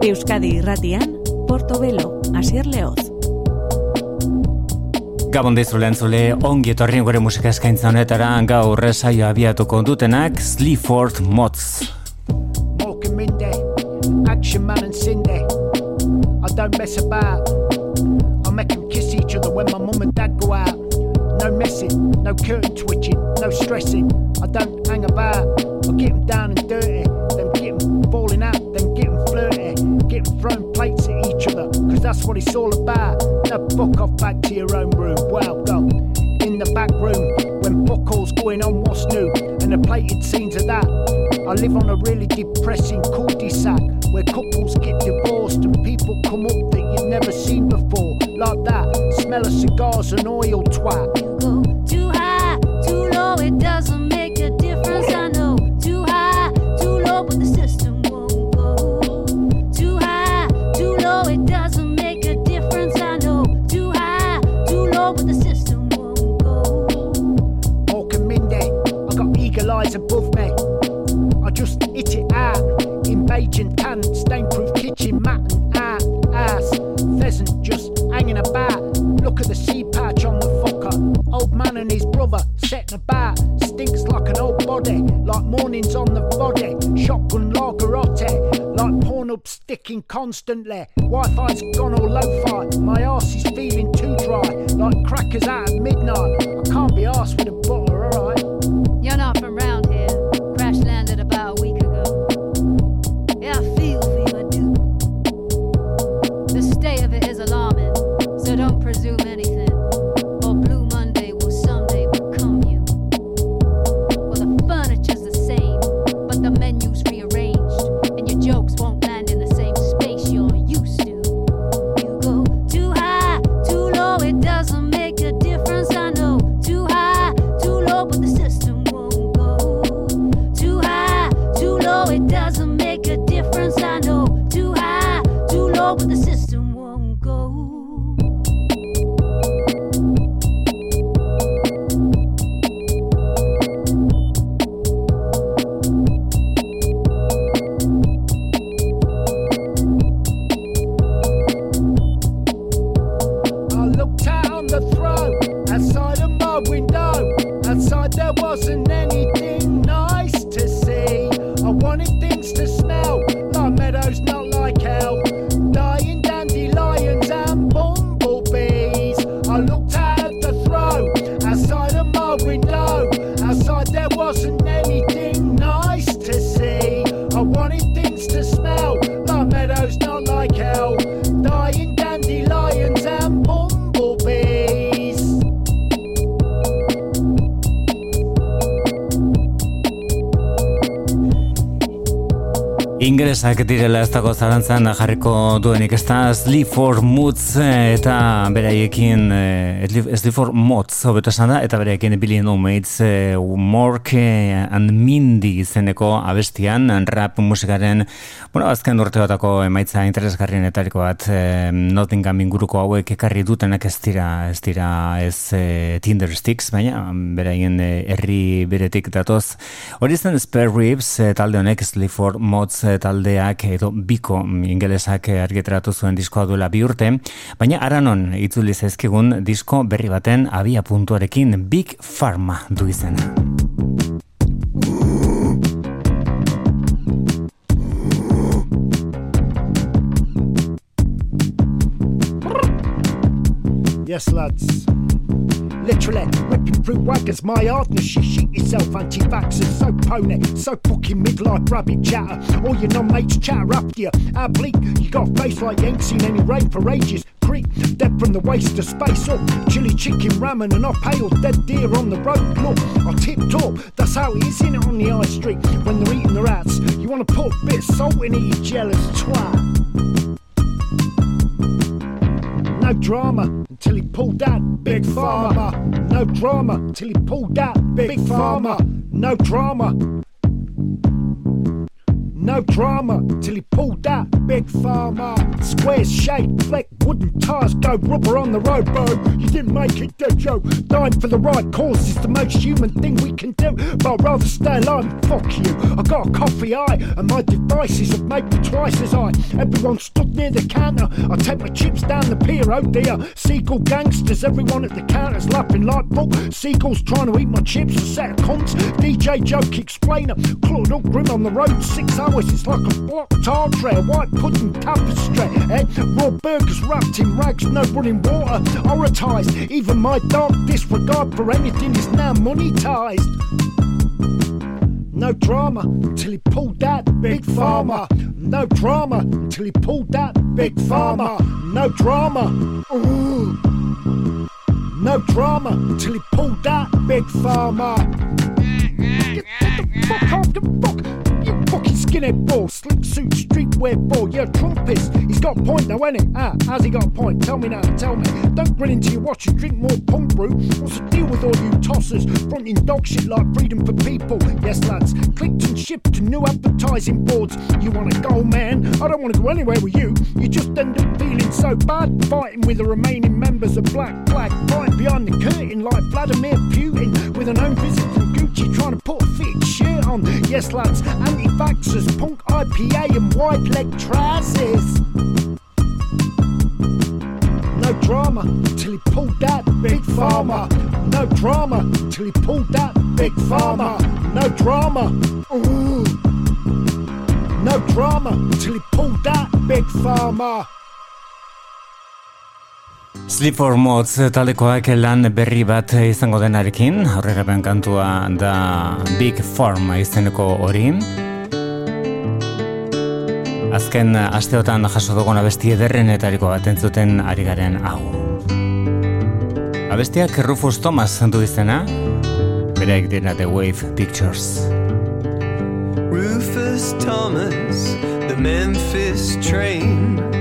Euskadi irratian, Portobelo, Asier Leoz. Gabon dizu lehen zule, ongi etorri gure musika eskaintza honetara, gaur saio abiatuko dutenak, Sleaford Mods. Morgan Minde, Action Man and Cindy. I don't mess about. I make them kiss each other when my mum and dad go out. No messing, no curtain twitching, no stressing. I don't hang about. I get them down it's all about. Now fuck off back to your own room. Well, go in the back room when fuck all's going on, what's new, and the plated scenes of that. I live on a really depressing constantly. Wi Fi's Ingresak direla ez dago zarantzan jarriko duenik ez da Sleep for Moods eh, eta beraiekin eh, Sleep for Mods hobeto esan da eta beraiekin Billy No Mates eh, Mork eh, and Mindy izeneko abestian rap musikaren bueno, azken urte batako emaitza interesgarrienetariko bat eh, Nottingham inguruko hauek ekarri dutenak ez dira ez dira ez eh, Tinder Sticks baina beraien herri beretik datoz. Hori zen Spare Ribs talde honek Sleep for Mods eh, taldeak edo biko ingelesak argitaratu zuen diskoa duela bi urte, baina aranon itzuli zaizkigun disko berri baten abia puntuarekin Big Pharma du izena. Yes, lads. Literally whipping through wagons, my hardness. She shit yourself, anti vaxxers. So pony, so fucking midlife rabbit chatter. All your non mates chatter after you. How bleak, you got a face like you ain't seen any rain for ages. Creep, dead from the waist to space up. Chili chicken ramen and I pale dead deer on the road. Look, I tipped up. That's how is in it on the high street when they're eating the rats. You want to put a bit of salt in it, you jealous twat. No drama until he pulled that big farmer. No drama until he pulled that big farmer. No drama. No drama till he pulled that big farmer. Square shape, black wooden tires, go rubber on the road, bro. You didn't make it, did you? Dying for the right cause is the most human thing we can do. But I'd rather stay alive fuck you. I got a coffee eye, and my devices have made me twice as high. Everyone stood near the counter. I take my chips down the pier, oh dear. Seagull gangsters, everyone at the counter's laughing like fuck. Seagulls trying to eat my chips, a set of cunts. DJ joke explainer, clawed up grim on the road, six hours. It's like a blocked tar a white pudding tapestry. Eh? Raw burgers wrapped in rags, no running water. Horrorized, even my dark disregard for anything is now monetized. No drama till he pulled that big farmer. No drama till he pulled that big farmer. No drama. Ooh. No drama till he pulled that big farmer. Get, get the fuck off the fuck fucking skinhead ball, slick suit, streetwear ball. You're a trumpist. He's got a point now, ain't he? Ah, has he got a point? Tell me now, tell me. Don't grin into your watch and drink more punk brew. What's the deal with all you tossers? Fronting dog shit like freedom for people. Yes, lads, clicked and shipped to new advertising boards. You wanna go, man? I don't wanna go anywhere with you. You just end up feeling so bad, fighting with the remaining members of Black Flag, fighting behind the curtain like Vladimir Putin with an own visit Gucci trying to put a fit shirt on. Yes, lads, anti vaxxers, punk IPA, and wide leg trousers. No drama till he pulled that big farmer. No drama till he pulled that big farmer. No drama. Ooh. No drama till he pulled that big farmer. Sleep for Mods talekoak lan berri bat izango denarekin, horregapen kantua da Big Farm izeneko hori. Azken asteotan jaso dugun abesti ederrenetariko bat entzuten ari garen hau. Abestiak Rufus Thomas du izena, bereik dira The Wave Pictures. Rufus Thomas, the Memphis train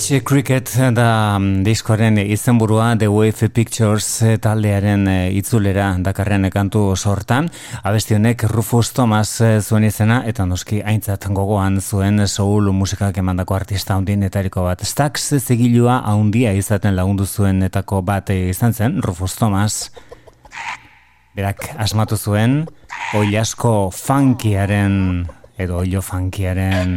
French Cricket da mm, diskoaren izenburua The Wave Pictures taldearen eh, itzulera dakarren kantu sortan. Abesti honek Rufus Thomas eh, zuen izena eta noski aintzat gogoan zuen soul musikak emandako artista hundin bat. Stax zigilua haundia izaten lagundu zuen etako bat izan zen, Rufus Thomas. Berak asmatu zuen, oilasko funkiaren, edo oilo funkiaren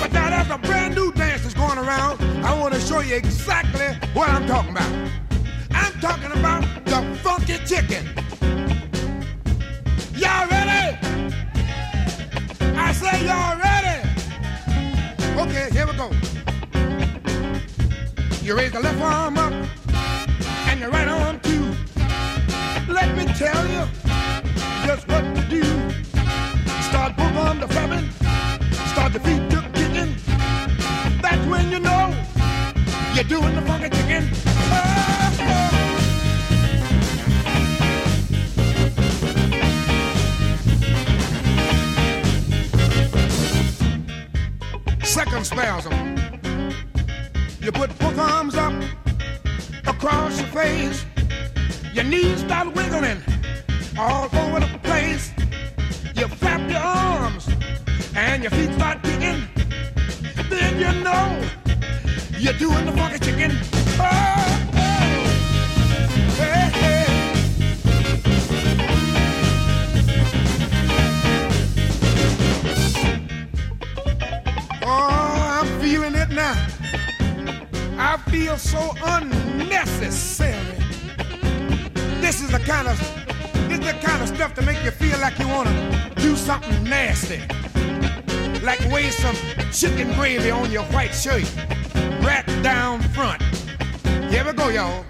But now there's a brand new dance that's going around. I want to show you exactly what I'm talking about. I'm talking about the funky chicken. Y'all ready? I say y'all ready. Okay, here we go. You raise the left arm up and the right arm too. Let me tell you just what to do. Start both arms to flapping, start the feet to when you know you're doing the funky chicken. Second spasm. You put both arms up across your face. Your knees start wiggling all over the place. You flap your arms and your feet start kicking. Then you know you're doing the funky chicken. Oh, oh. Hey, hey. Oh, I'm feeling it now. I feel so unnecessary. This is the kind of this is the kind of stuff to make you feel like you wanna do something nasty. Like waste some chicken gravy on your white shirt. Right down front. Here we go, y'all.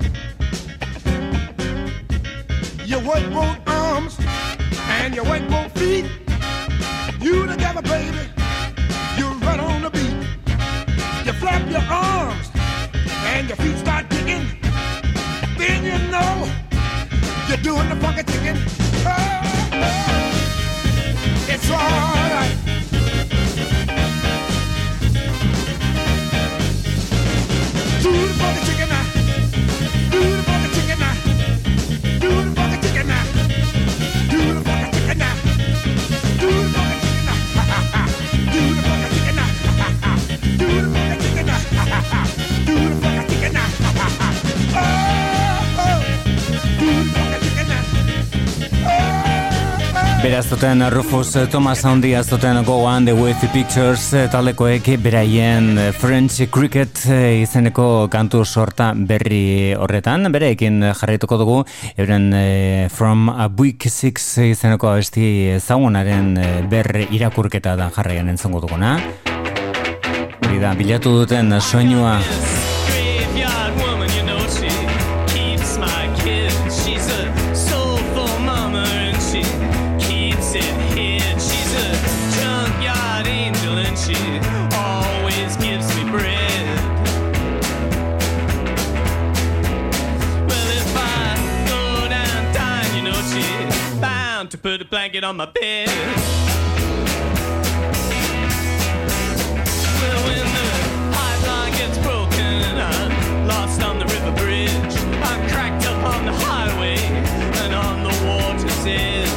You work both arms and you work both feet. You together, baby. You run on the beat. You flap your arms and your feet start kicking, then you know you're doing the funky chicken. Oh, oh, it's alright. Beraz zuten Rufus Thomas handia zuten Go On The With The Pictures eh, taldekoek beraien eh, French Cricket eh, izeneko kantu sorta berri horretan. Bereekin jarraituko dugu euren From a Week Six izeneko abesti zagunaren berri irakurketa da jarraian entzongo duguna. Hori da, bilatu duten soinua bound to put a blanket on my bed. Well, when the pipeline gets broken and I'm lost on the river bridge, I'm cracked up on the highway and on the water's edge.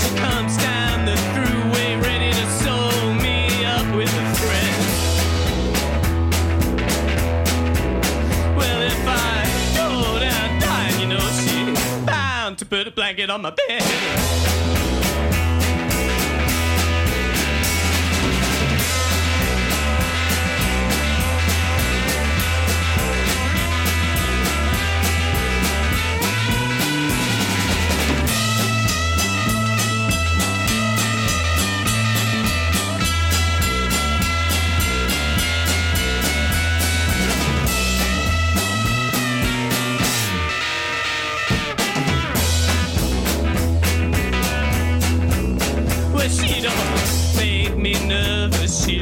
She comes down the thruway ready to sew me up with a thread. Well, if I go down dying, you know she's bound to put a blanket on my bed. sitter Fake me nervous, she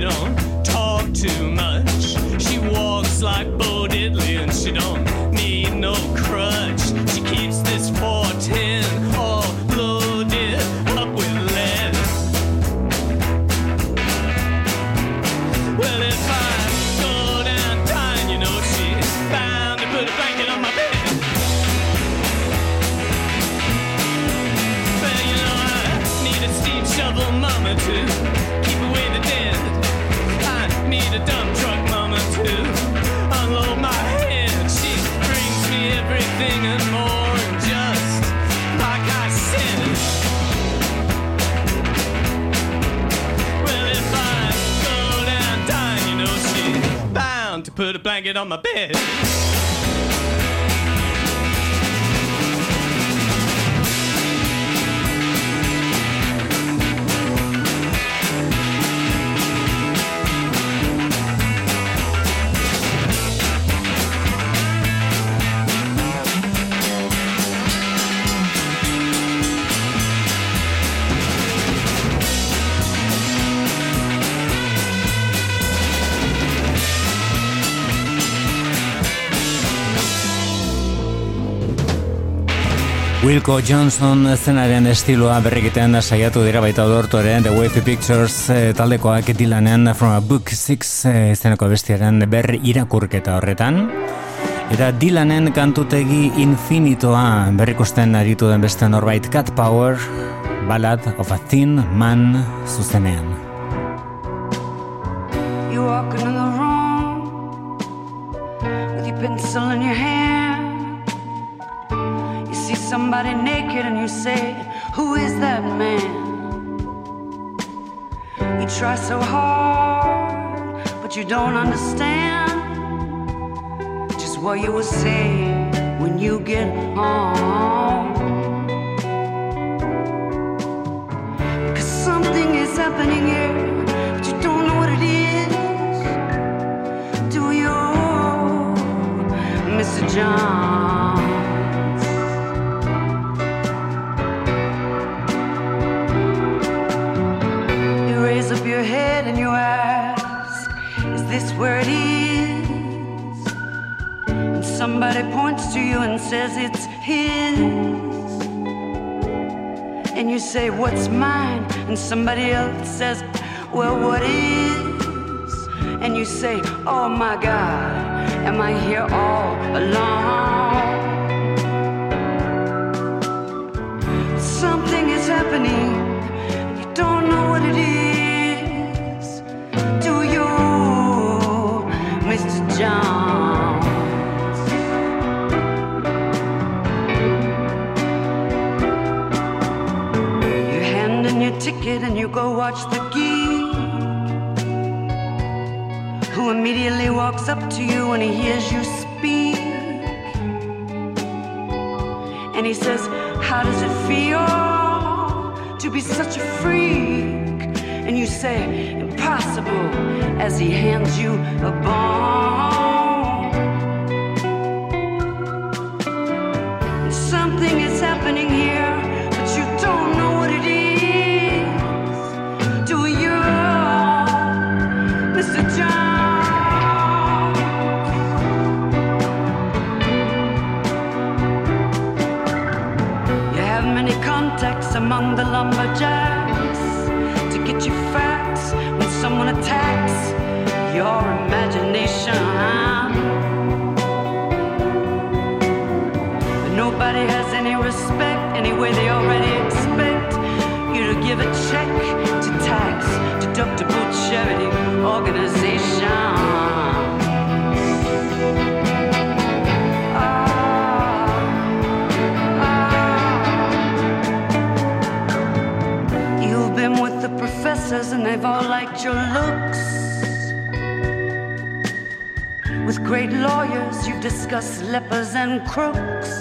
put a blanket on my bed. Wilco Johnson zenaren estiloa berrikiten saiatu dira baita odortuaren The Wavy Pictures eh, taldekoak dilanen From a Book 6 eh, izeneko bestiaren berri irakurketa horretan. Eta Dylanen kantutegi infinitoa berrikusten aritu den beste norbait Cat Power, Ballad of a Thin Man zuzenean. You walking don't understand just what you will say when you get home. Cause something is happening here, but you don't know what it is. Do you, Mr. Johns? And says it's his. And you say, What's mine? And somebody else says, Well, what is? And you say, Oh my God, am I here all alone? Something is happening. Go watch the geek. Who immediately walks up to you when he hears you speak. And he says, How does it feel to be such a freak? And you say, Impossible, as he hands you a bone. Something is happening here, the lumberjacks to get you facts when someone attacks your imagination. But nobody has any respect anyway, they already expect you to give a check to tax deductible charity organization. Professors and they've all liked your looks. With great lawyers, you've discussed lepers and crooks.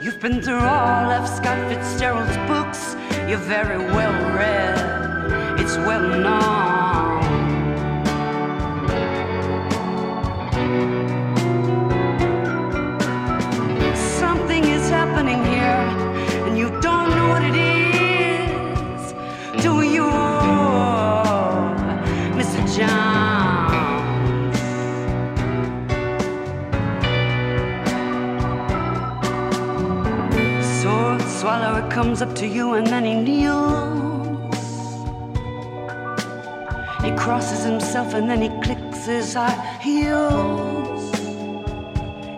You've been through all of Scott Fitzgerald's books. You're very well read, it's well known. Comes up to you and then he kneels. He crosses himself and then he clicks his heels.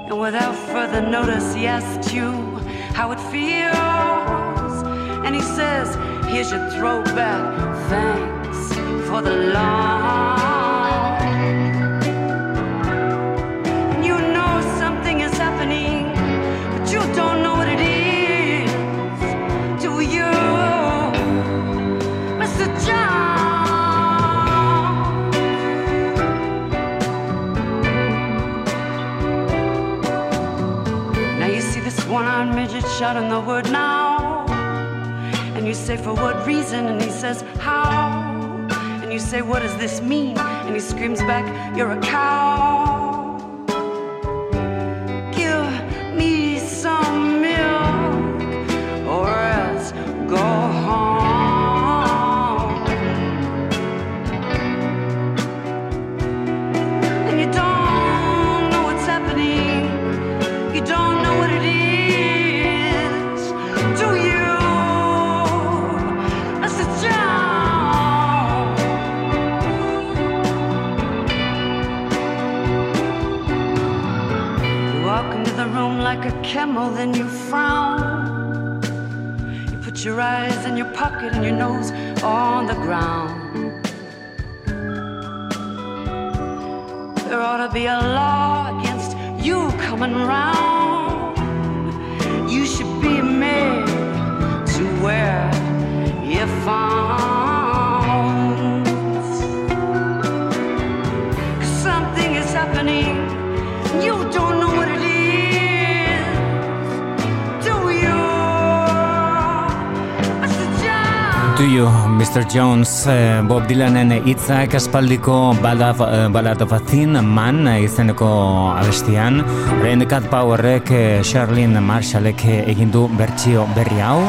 And without further notice, he asks you how it feels. And he says, Here's your throwback. Thanks for the loan. Shot in the wood now. And you say, for what reason? And he says, how? And you say, what does this mean? And he screams back, you're a cow. Your eyes in your pocket and your nose on the ground. There ought to be a law against you coming round. You should be made to wear you, Mr. Jones, eh, Bob Dylanen hitzak aspaldiko Ballad, eh, Ballad of a Thin Man eh, izeneko abestian. Orain Cat Powerrek, eh, Charlene Marshallek eh, egin du bertsio berri hau.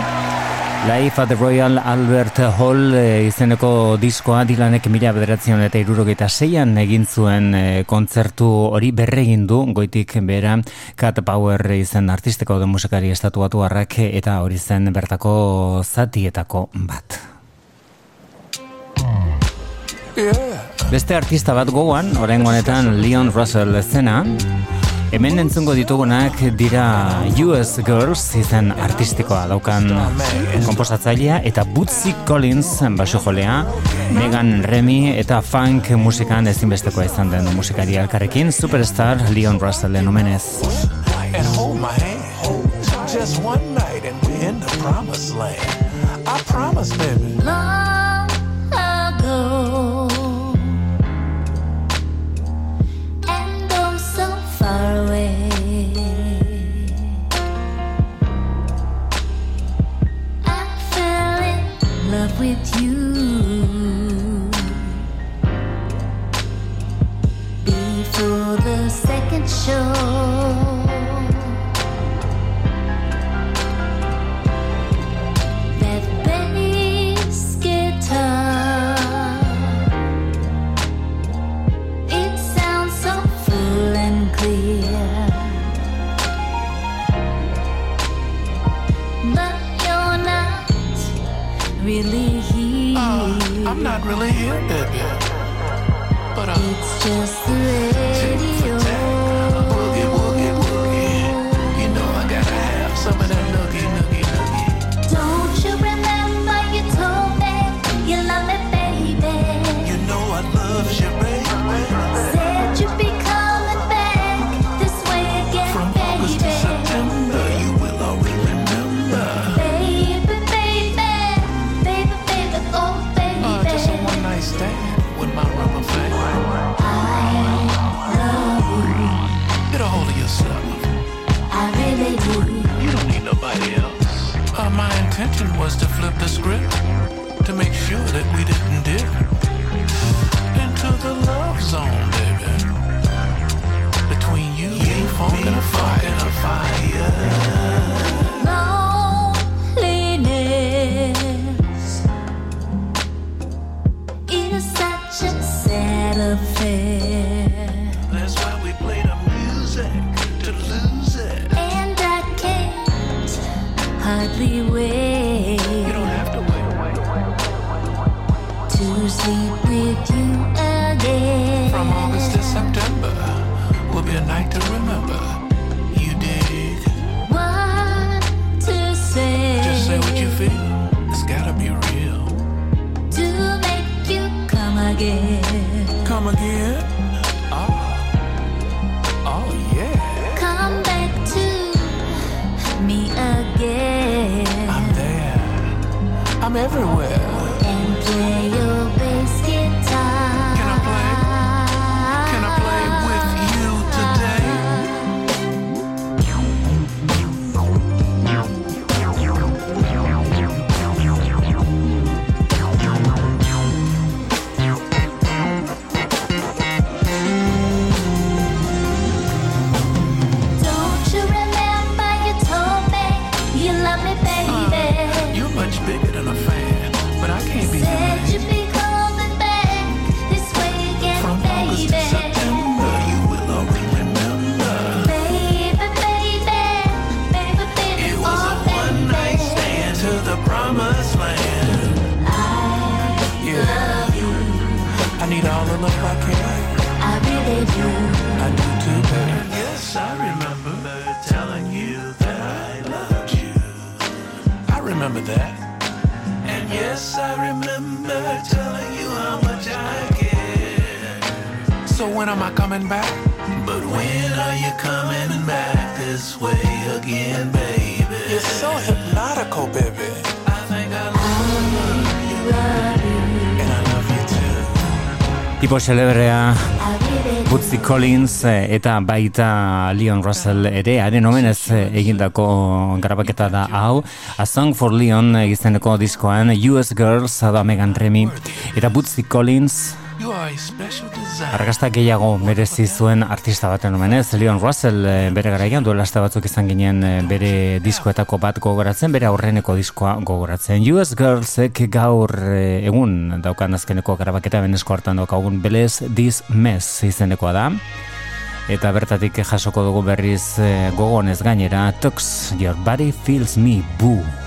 Life at the Royal Albert Hall eh, izeneko diskoa Dylanek mila bederatzion eta irurogeita zeian egin zuen eh, kontzertu hori berregin du goitik bera Cat Power izen artisteko de musikari estatuatu harrak eta hori zen bertako zatietako bat. Beste artista bat gogoan, orain honetan Leon Russell zena, hemen entzungo ditugunak dira US Girls izen artistikoa daukan komposatzailea eta Bootsy Collins baso jolea, Megan Remy eta funk musikan ezinbestekoa izan den musikari alkarrekin, Superstar Leon Russellen omenez. and. Just one night and we're in the promised land. I promise, baby. long away. I fell in love with you. Before the second show I'm not really here, baby. But uh, It's just the radio. Intention was to flip the script to make sure that we didn't dip into the love zone, baby. Between you, me, funk and a fire, and a fire. Loneliness is such a sad affair, That's why we play the music to lose it. and I can't hardly wait. You don't have to wait, wait, wait. to sleep with you again. From August to September will be a night to remember. Everywhere. I need all the love I can. I really do. I do too, baby. Yes, I remember telling you that I loved you. I remember that. And yes, I remember telling you how much I care. So when am I coming back? But when are you coming back this way again, baby? You're so hypnotical, baby. Tipo do. Bootsy Collins eh, eta baita Leon Russell ere haren omenez eh, egindako grabaketa da hau A Song for Leon eh, izeneko diskoan US Girls da Megan Remy eta Bootsy Collins You are a special design. argazta gehiago merezi zuen artista baten omenez Leon Russell eh, bere garaian duela batzuk izan ginen eh, bere diskoetako bat gogoratzen bere aurreneko diskoa gogoratzen. US Girlsek gaur eh, egun daukan azkeneko grabaketa benesko hartan daukagun Belez This Mess izenekoa da. Eta bertatik jasoko dugu berriz gogonez gainera Tux, Your Body Feels Me Boo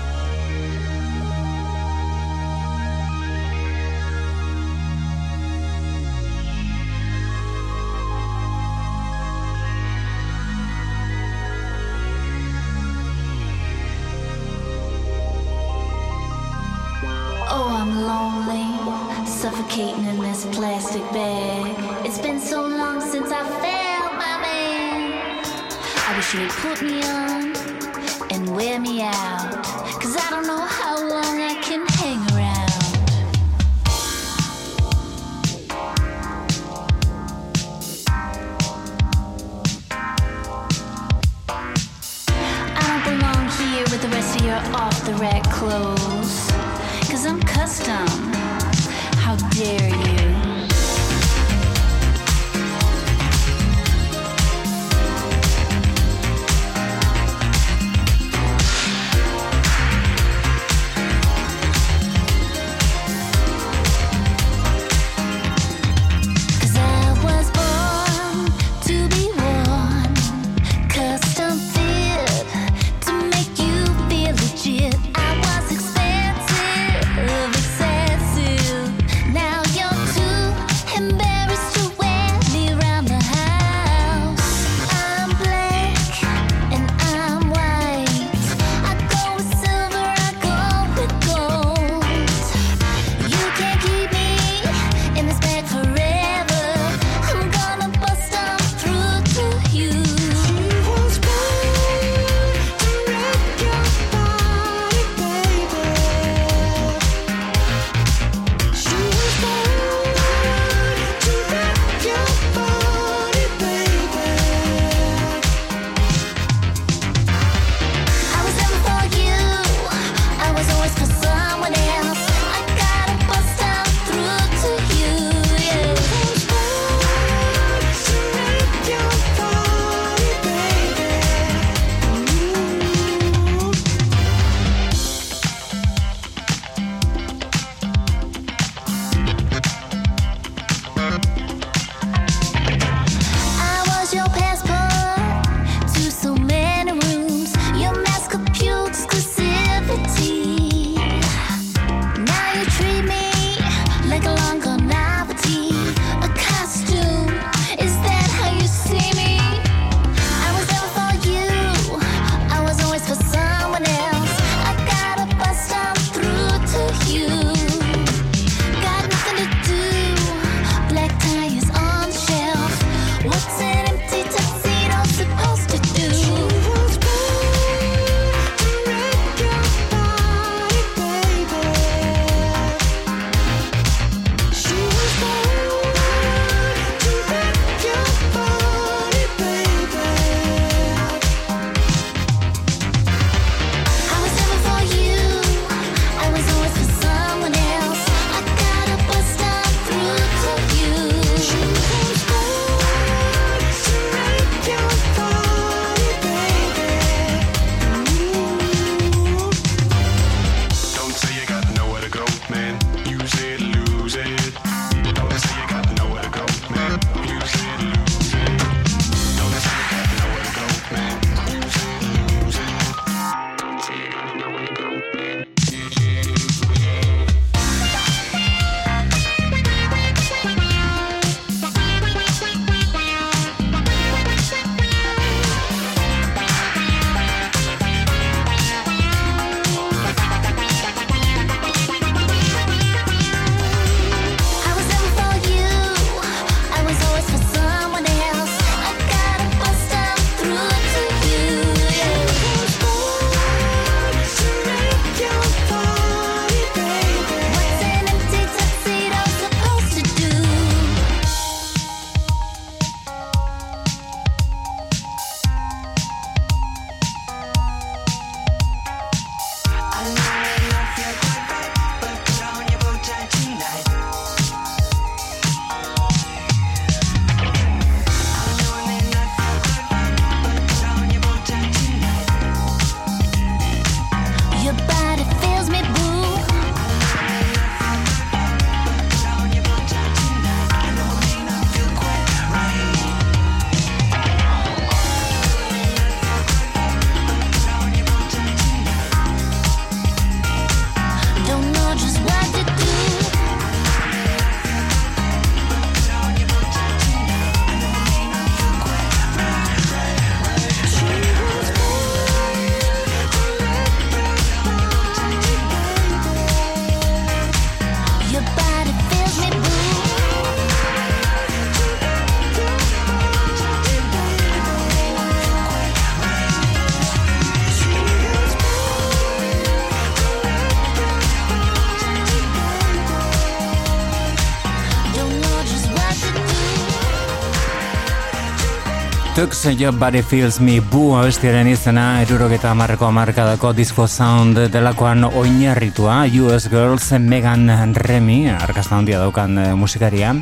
Tux Your Body Feels Me Bu abestiaren izena erurogeta amarreko amarkadako disco sound delakoan oinarritua. US Girls Megan Remy arkazta handia daukan eh, musikaria.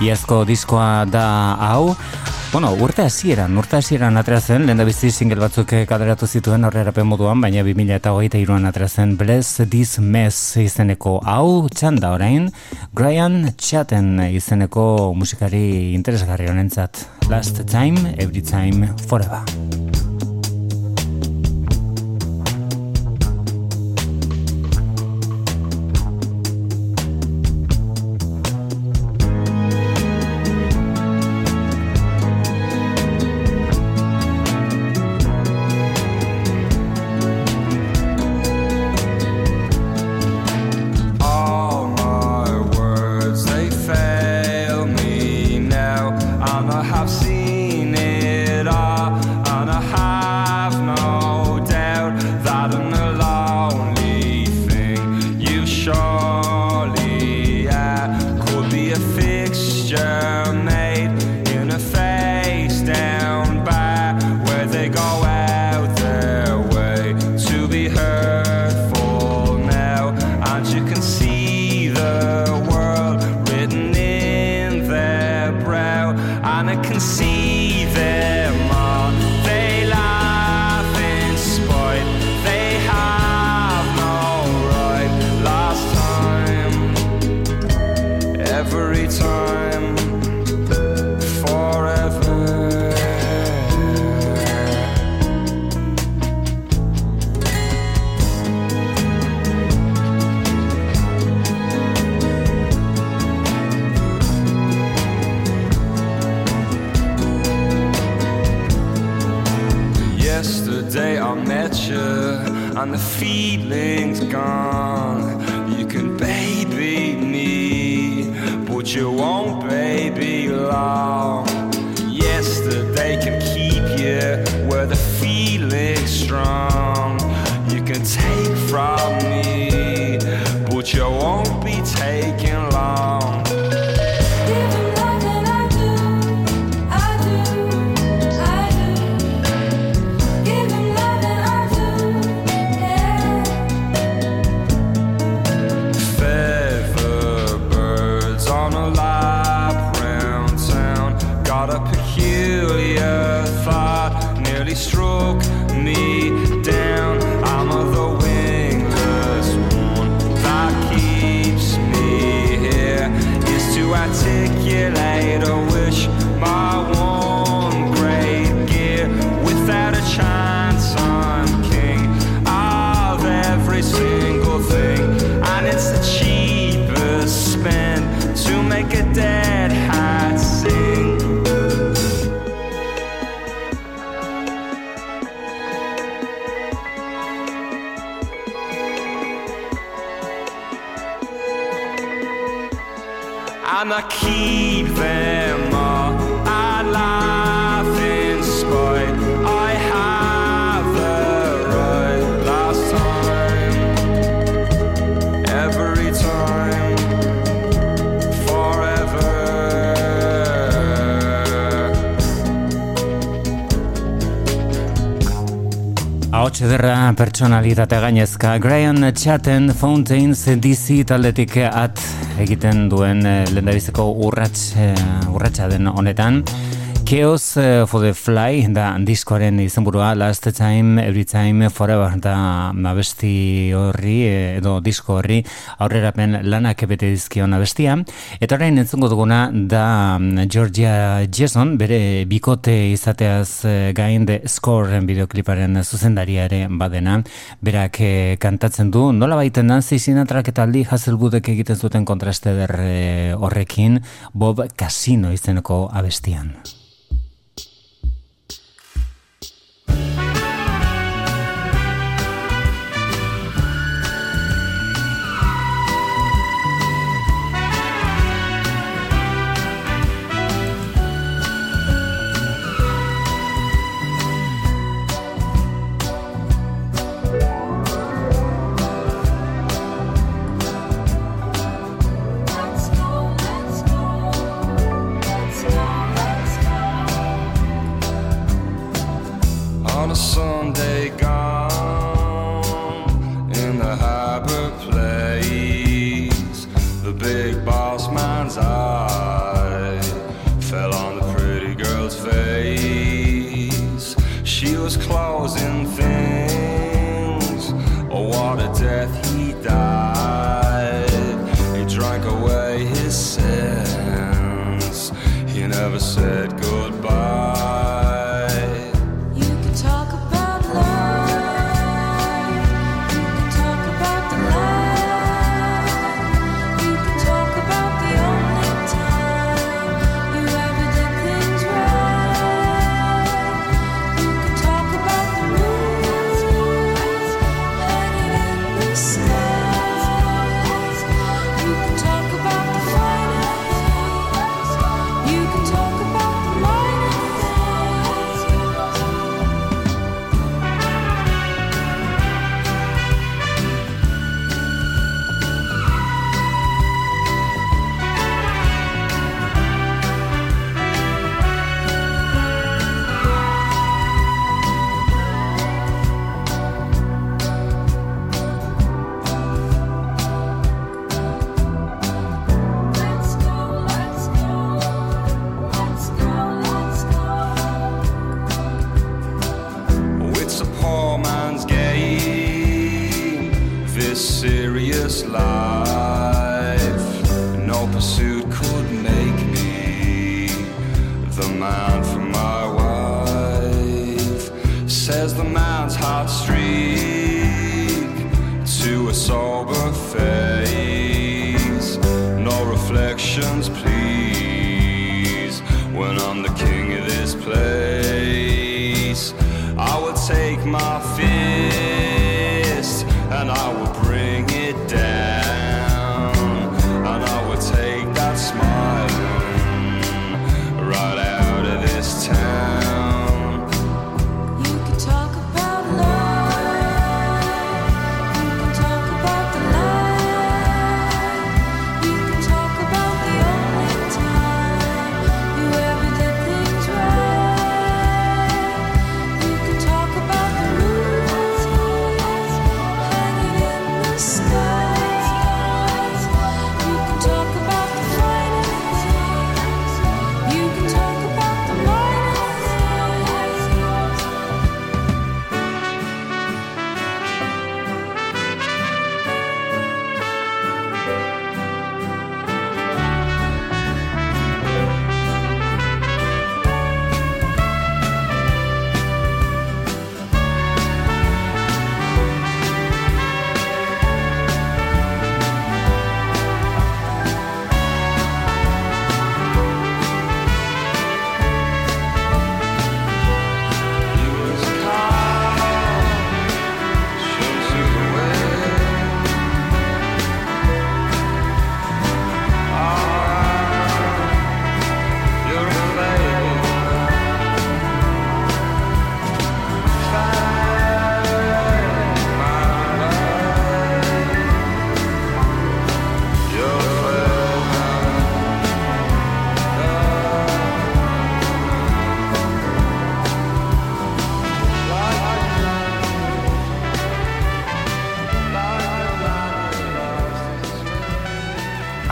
Iazko diskoa da hau. Bueno, urte hasieran, urte hasieran atrazen, lehen da bizi single batzuk kaderatu zituen horrerapen moduan, baina 2000 eta hogeita iruan atrazen Bless This Mess izeneko hau, txanda orain, Brian Chatten izeneko musikari interesgarri honentzat. Last time, every time, forever. and the feeling's gone. You can baby me, but you won't baby long. Yesterday can keep you where the feeling's strong. Ederra pertsonalitate gainezka. Graham Chatten Fountains DC taldetik at egiten duen eh, lendabizeko urrats, eh, urratsa den honetan Chaos uh, for the Fly da diskoaren izenburua Last Time, Every Time, Forever da abesti horri eh, edo disko horri aurrerapen lanak bete dizkion abestia eta orain entzungo duguna da mm, Georgia Jason bere bikote izateaz eh, gain de score videocliparen zuzendaria ere badena berak kantatzen du nola baiten Nancy Sinatra eta aldi Hasselwoodek egiten zuten kontraste der horrekin Bob Casino izeneko abestian. death he died. He drank away his sins. He never said goodbye.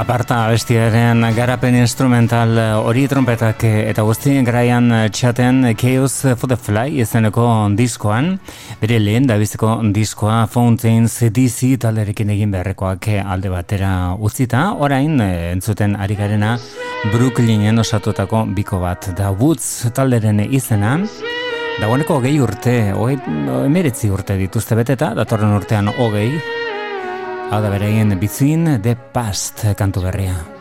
Aparta bestiaren garapen instrumental eh, hori trompetak eh, eta guztien graian eh, txaten Chaos for the Fly izeneko diskoan, bere lehen da biziko diskoa Fountains DC talerekin egin beharrekoak alde batera utzita, orain entzuten ari garena Brooklynen osatutako biko bat. Da Woods taleren izena, Dagoeneko hogei urte, hogei, emeritzi urte dituzte beteta, datorren urtean hogei, Hau da beraien bizin The Past kantu berria.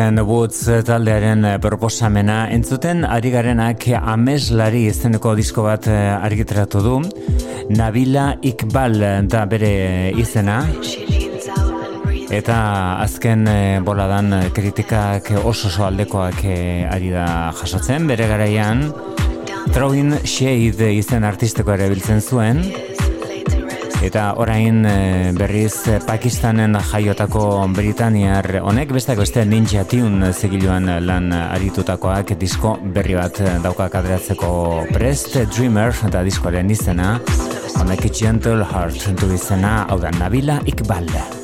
Zen Woods taldearen eh, proposamena. Entzuten ari garenak ameslari izeneko disko bat eh, argitaratu du. Nabila Iqbal da bere izena. Eta azken eh, boladan eh, kritikak oso oso aldekoak eh, ari da jasotzen. Bere garaian Throwing Shade izen artisteko ere biltzen zuen Eta orain eh, berriz eh, Pakistanen jaiotako Britaniar honek besteak beste Ninja Tune zigiluan lan aritutakoak disko berri bat daukak adreatzeko Prest Dreamer eta diskoaren izena honek Gentle Heart du izena hau da Nabila Iqbal.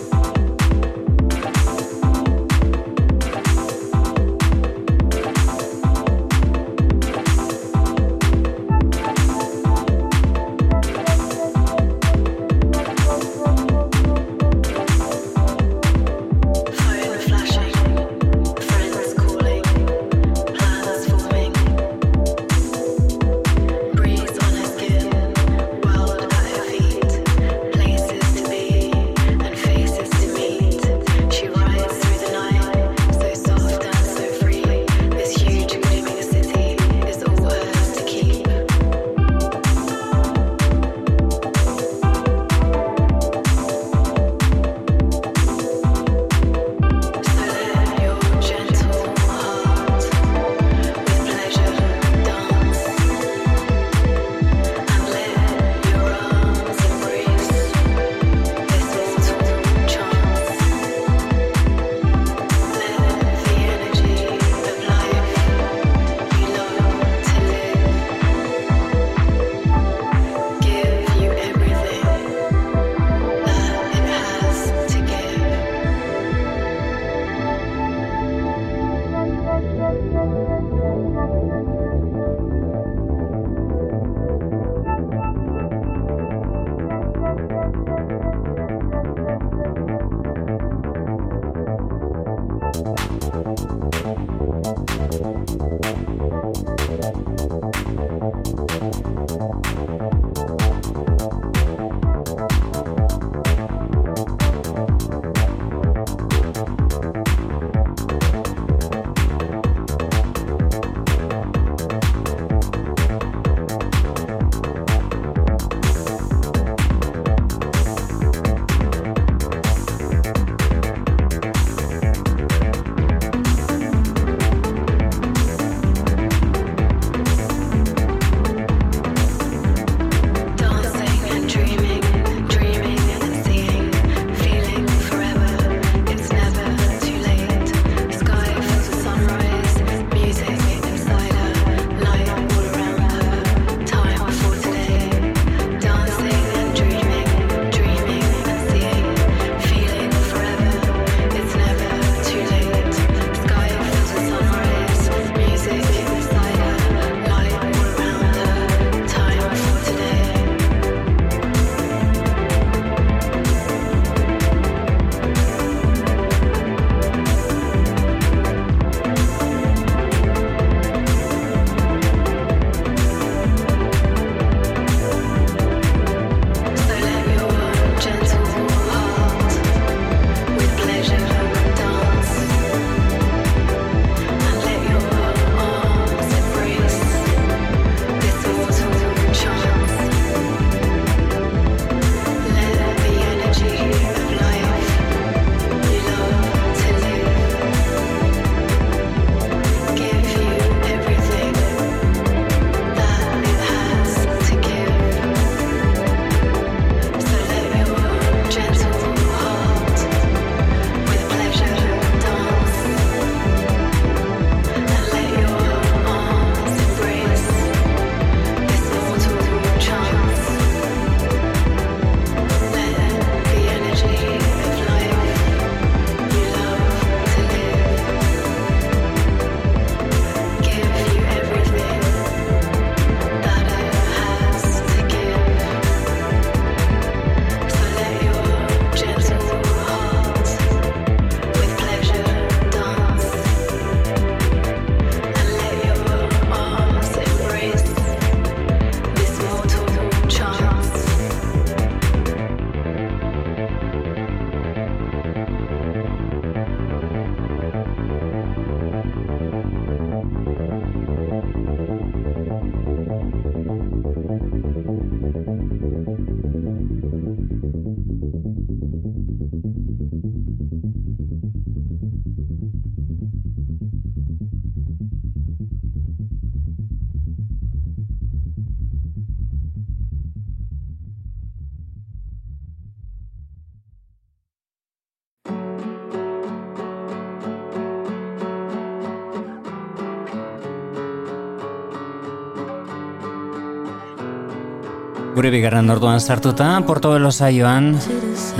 Gure bigarren orduan sartuta, Porto Belo saioan,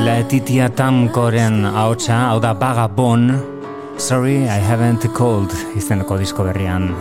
La Etitia Tam Koren haotxa, hau da Baga Sorry, I haven't called, izeneko disko berrian.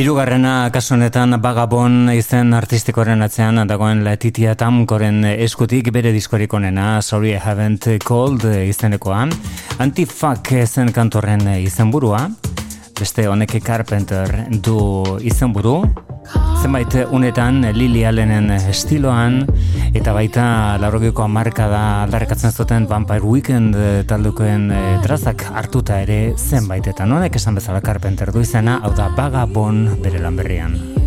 Hirugarrena kasu honetan Bagabon izen artistikoren atzean dagoen Letitia Tamkoren eskutik bere diskorik onena Sorry I Haven't Called izenekoa. Antifak zen kantorren izenburua. Beste honek Carpenter du izenburu zenbait unetan Lili Allenen estiloan eta baita larrogeko marka da aldarrekatzen zuten Vampire Weekend eh, taldukoen eh, trazak hartuta ere zenbait eta nonek esan bezala karpenter du izena hau da Vagabond bere lan berrian.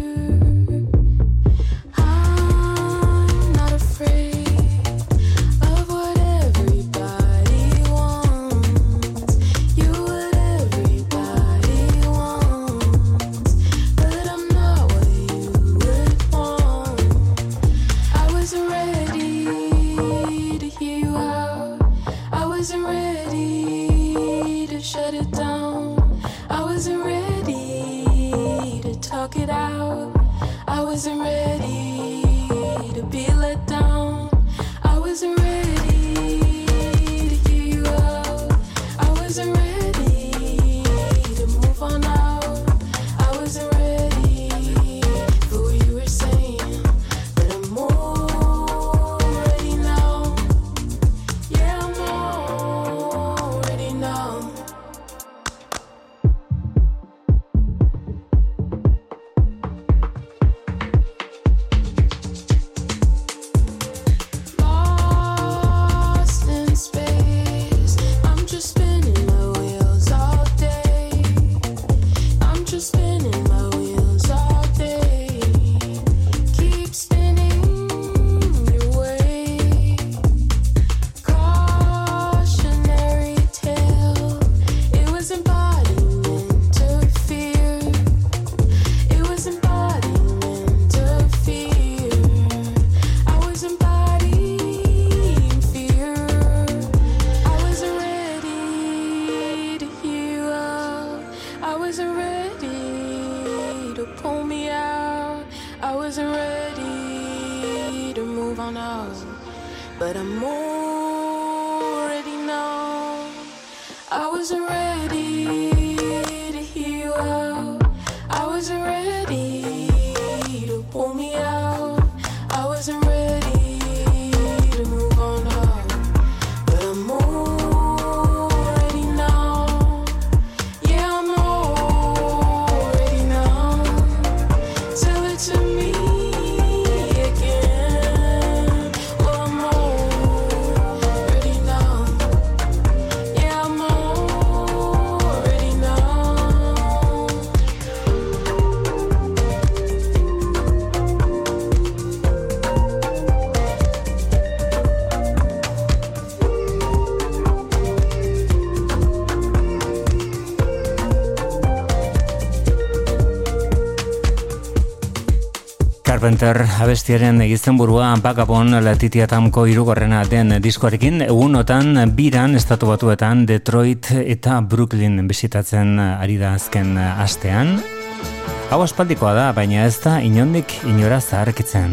Carpenter abestiaren egizten burua Bagabon latitiatamko irugarrena den diskoarekin egunotan biran estatu batuetan Detroit eta Brooklyn bisitatzen ari da azken astean. Hau aspaldikoa da, baina ez da inondik inora zaharkitzen.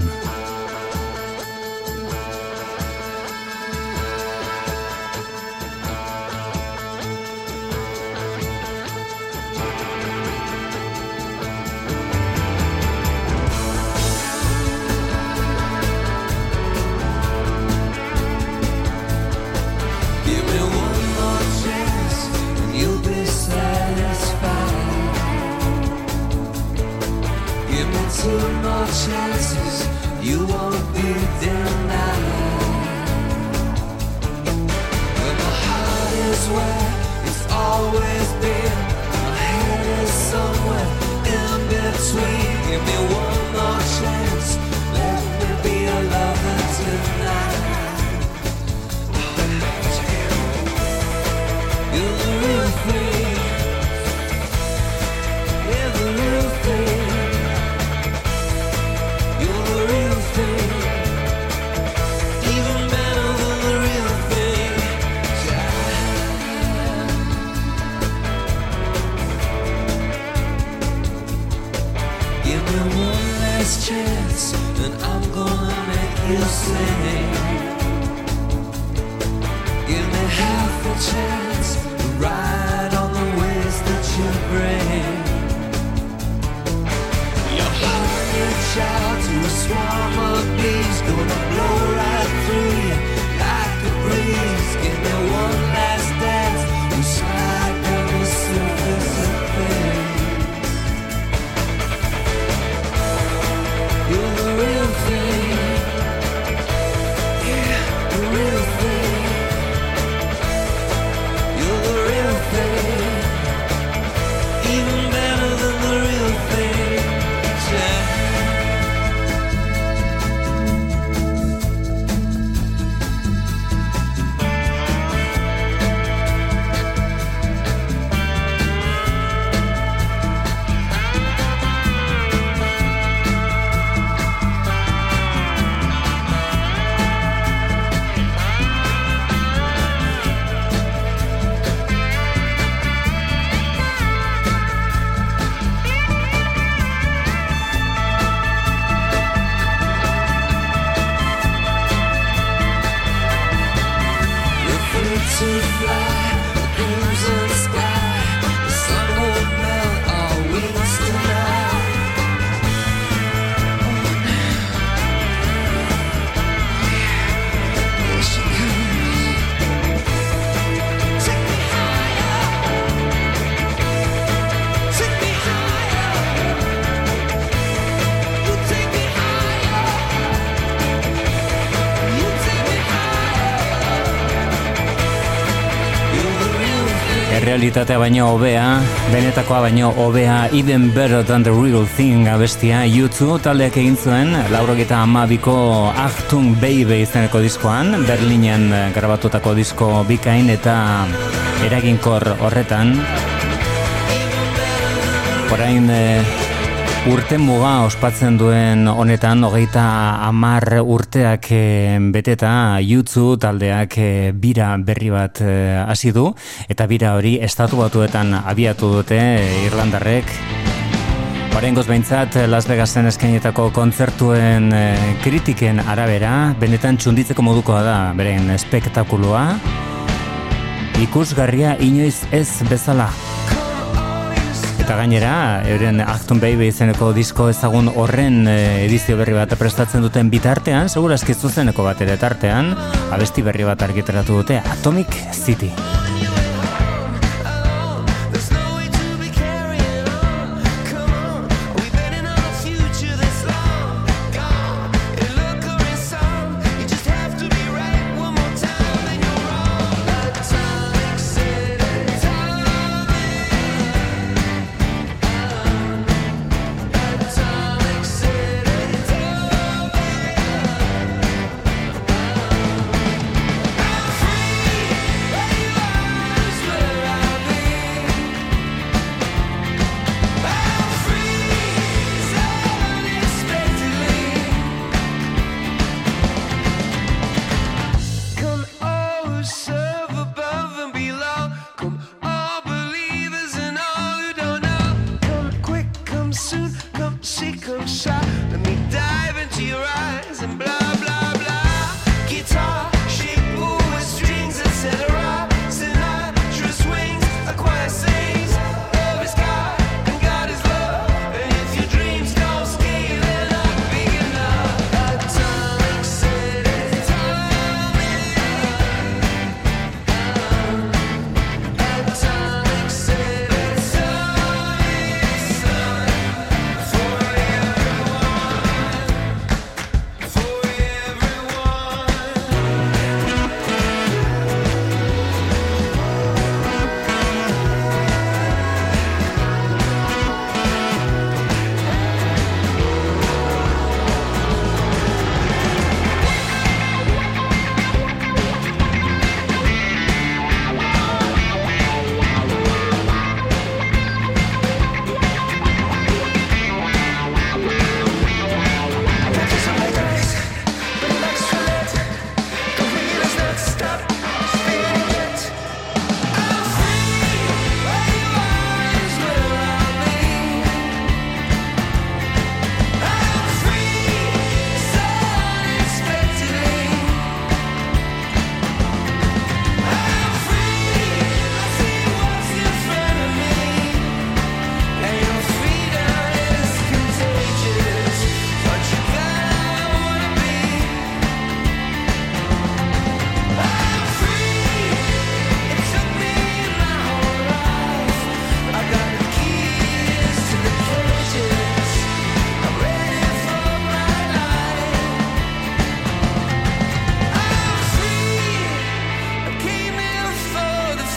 Errealitatea baino hobea, benetakoa baino hobea, even better than the real thing abestia, YouTube taldeak egin zuen, laurogeta amabiko Achtung Baby izeneko diskoan, Berlinen eh, grabatutako disko bikain eta eraginkor horretan. Orain eh, urte muga ospatzen duen honetan, hogeita amar urteak eh, beteta YouTube taldeak eh, bira berri bat eh, hasi du, eta bira hori estatu batuetan abiatu dute Irlandarrek, Barengoz behintzat Las Vegasen eskainetako kontzertuen kritiken arabera, benetan txunditzeko modukoa da beren espektakuloa, ikusgarria inoiz ez bezala. Eta gainera, euren Acton Baby izeneko disko ezagun horren eh, edizio berri bat prestatzen duten bitartean, segurazki zuzeneko bat ere tartean, abesti berri bat argitaratu dute Atomic City.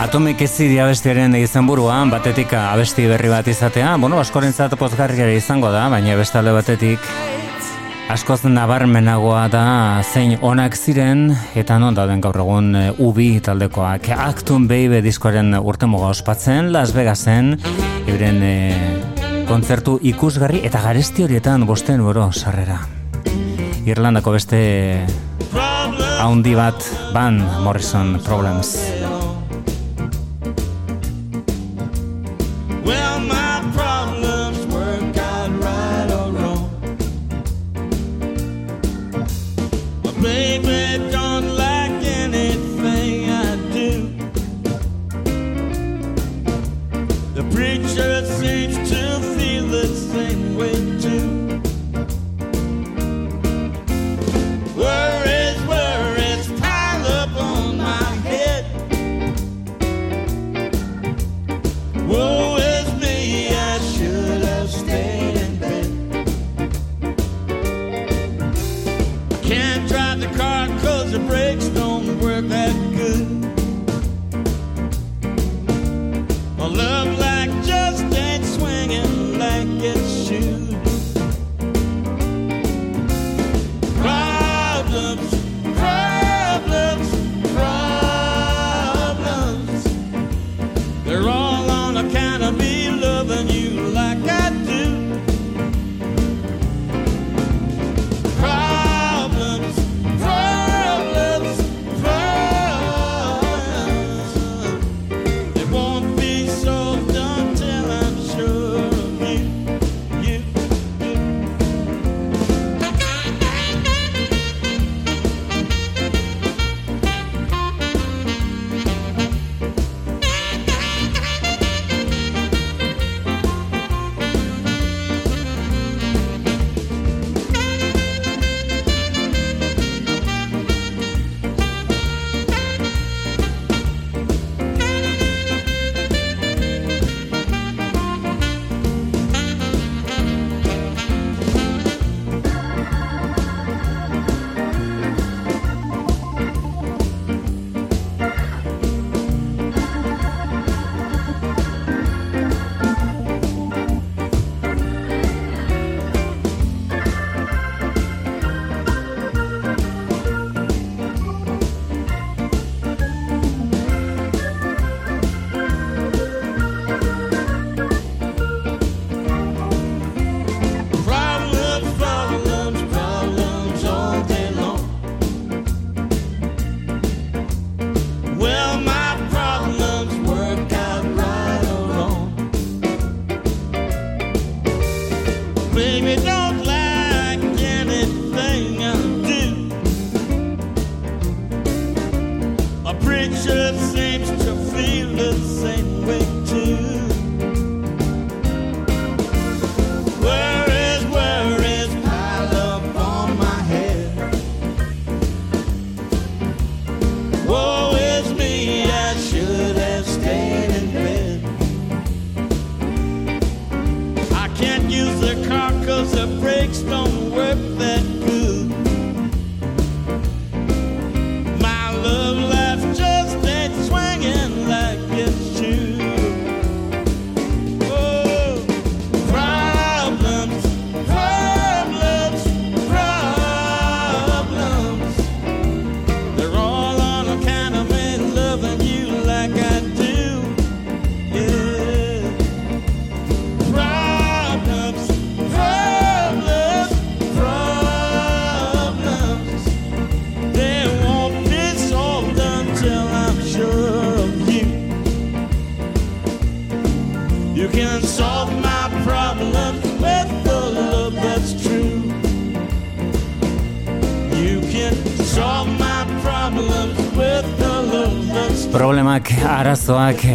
Atomic City abestiaren izenburuan batetik abesti berri bat izatea, bueno, askorentzat pozgarria izango da, baina bestalde batetik askoz nabarmenagoa da zein onak ziren eta non dauden gaur egun e, ubi taldekoak. Acton Baby diskoaren urtemuga ospatzen Las Vegasen euren e, kontzertu ikusgarri eta garesti horietan bosten boro sarrera. Irlandako beste haundi bat Van Morrison Problems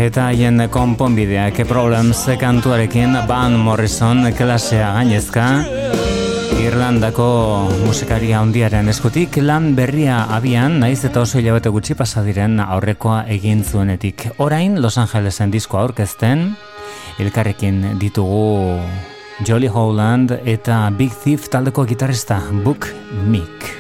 eta haien konponbideak problems kantuarekin Van Morrison klasea gainezka Irlandako musikaria handiaren eskutik lan berria abian naiz eta oso hilabete gutxi pasadiren aurrekoa egin zuenetik orain Los Angelesen disko aurkezten elkarrekin ditugu Jolly Holland eta Big Thief taldeko gitarrista Book Meek.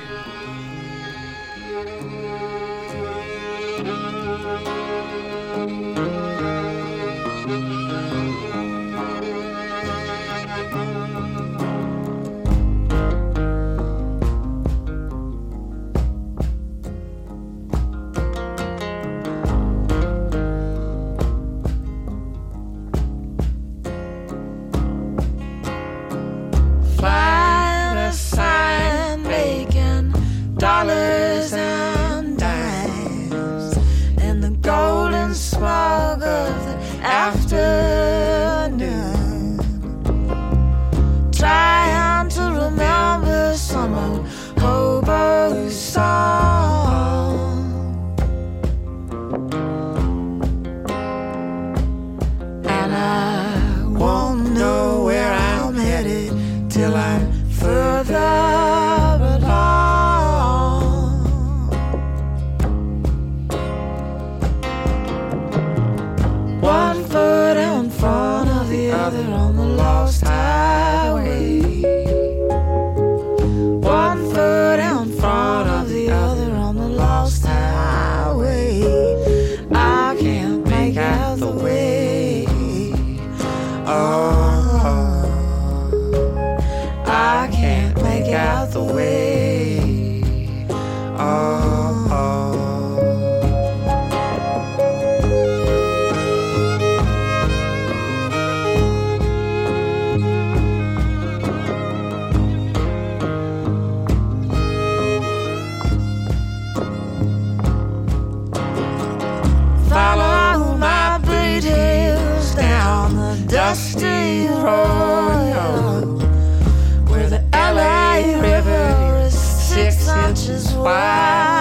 dusty road. Where the LA River is six inches wide.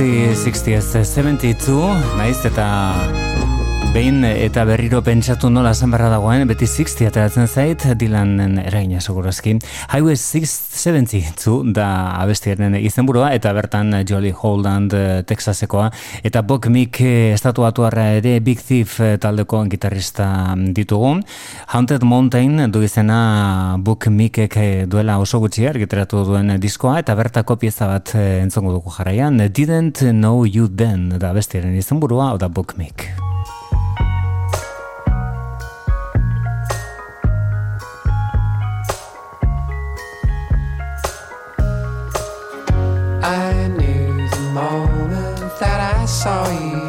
60, 60, 72, naiz eta behin eta berriro pentsatu nola esan barra dagoen, beti 60 ateratzen zait, Dylanen eragina segurazki. Highway 670 zu da abestiaren izenburua eta bertan Jolly Holland eh, Texasekoa eta Bok Mick eh, estatuatuarra ere Big Thief eh, taldeko gitarrista mm, ditugu. Haunted Mountain du izena Bok Mickek duela oso gutxi argitaratu duen diskoa eta bertako pieza bat entzongo dugu jarraian Didn't Know You Then da bestiaren izenburua, oda Bookmake. saw you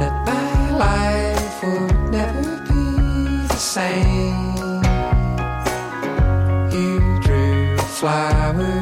that my life would never be the same. You drew flowers.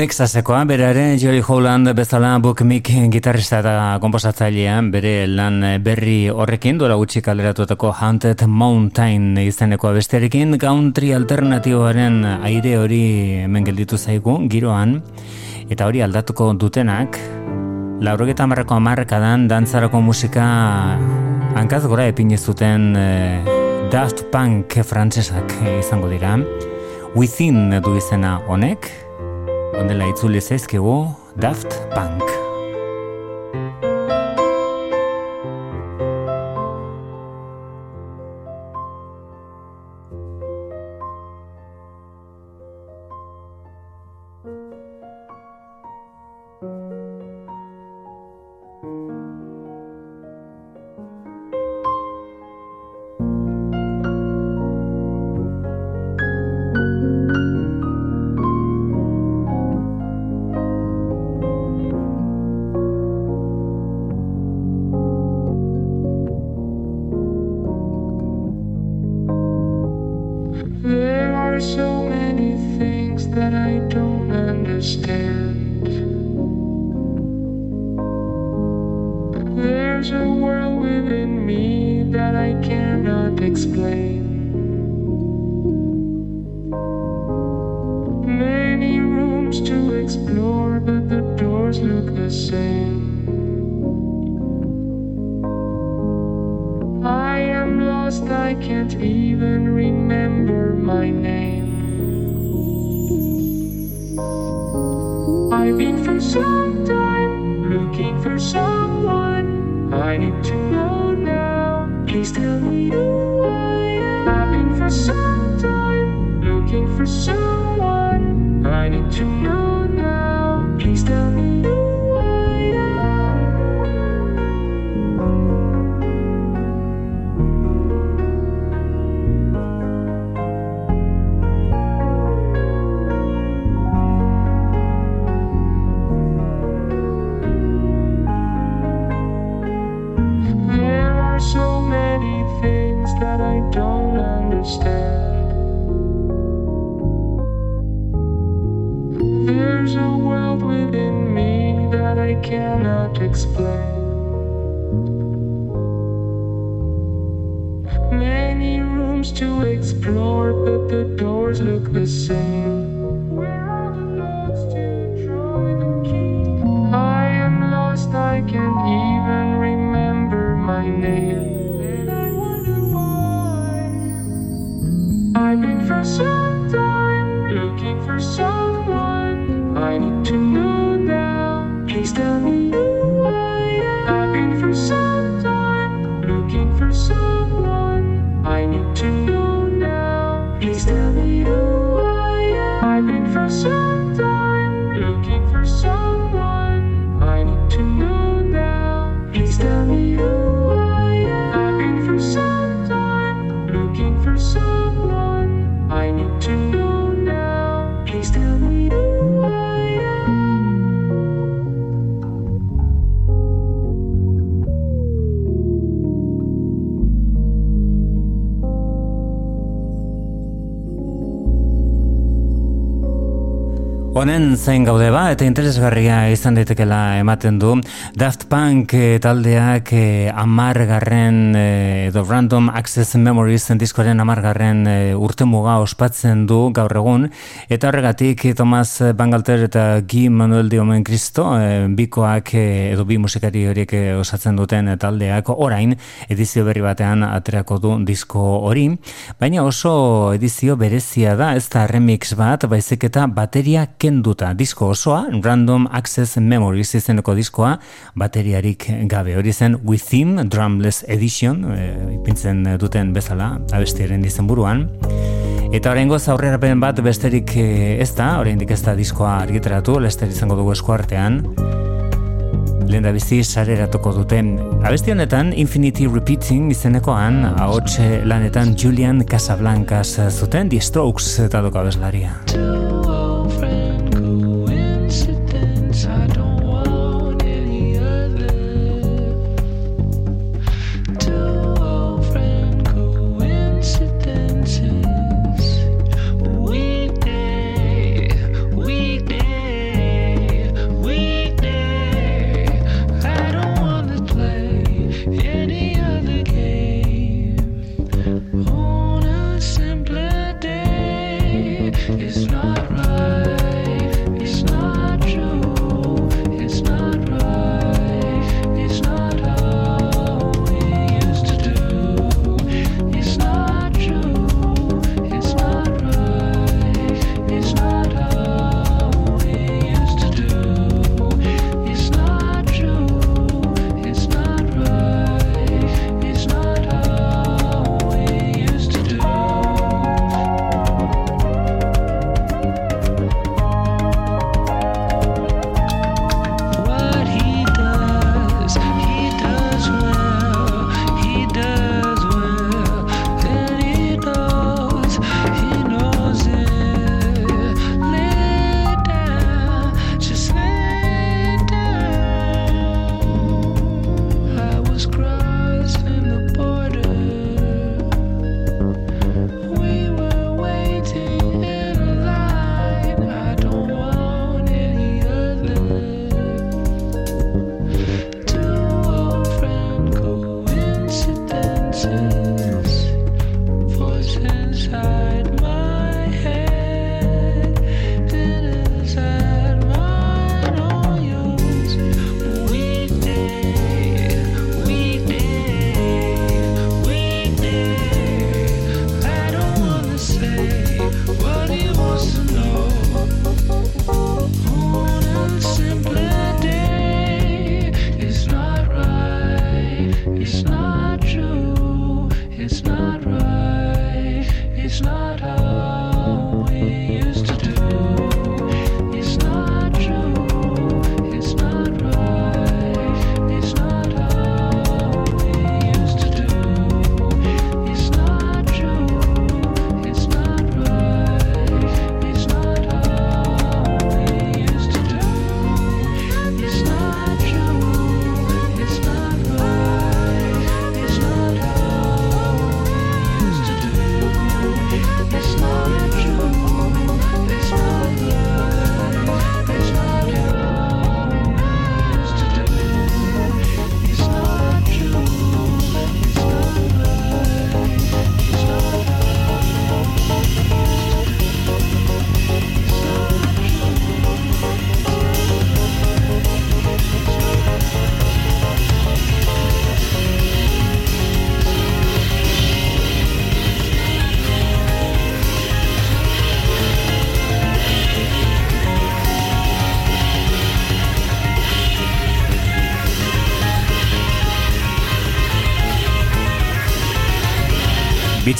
Texasekoa, bere ere Joey Holland bezala Book Mick gitarrista eta komposatzailea bere lan berri horrekin duela gutxi kaleratuetako Haunted Mountain izeneko bestearekin country alternatiboaren aire hori hemen gelditu zaigu giroan. Eta hori aldatuko dutenak laurogeta marrako amarrekadan dantzarako musika hankaz gora epin zuten eh, Daft Punk frantsesak izango dira. Within du izena honek Ondela itzuli zaizkigu Daft Punk. for sure. Zein gaude ba, eta interesgarria izan daitekela ematen du. Daft Punk eh, taldeak eh, amargarren eh, edo Random Access Memories diskoaren amargarren eh, urte muga ospatzen du gaur egun, eta horregatik Thomas Bangalter eta Guy Manuel Diomen Cristo eh, bikoak eh, edo bi musikari horiek eh, osatzen duten taldeak orain edizio berri batean aterako du disko hori, baina oso edizio berezia da, ez da remix bat, baizik eta bateria kenduta disko osoa, Random Access Memories izeneko diskoa, bateriarik gabe hori zen Within Drumless Edition, e, ipintzen duten bezala, abestiaren izenburuan. Eta oraingoz aurrerapen bat besterik eh, ez da, oraindik ez da diskoa argitaratu, lester izango dugu eskuartean. Lehen da bizi sareratuko duten. Abesti honetan Infinity Repeating izenekoan, ahots lanetan Julian Casablancas zuten The Strokes eta doka abeslaria.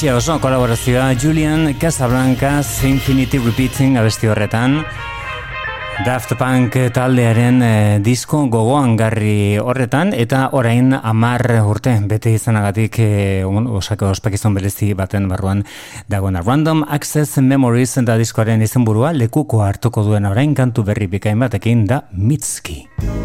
Zientzia oso kolaborazioa Julian Casablancas Infinity Repeating abesti horretan Daft Punk taldearen e, disko gogoan garri horretan eta orain amar urte bete izanagatik eh, e, osako ospakizun berezi baten barruan dagoena. Random Access Memories eta diskoaren izenburua lekuko hartuko duen orain kantu berri bikain batekin da Mitski. Mitski.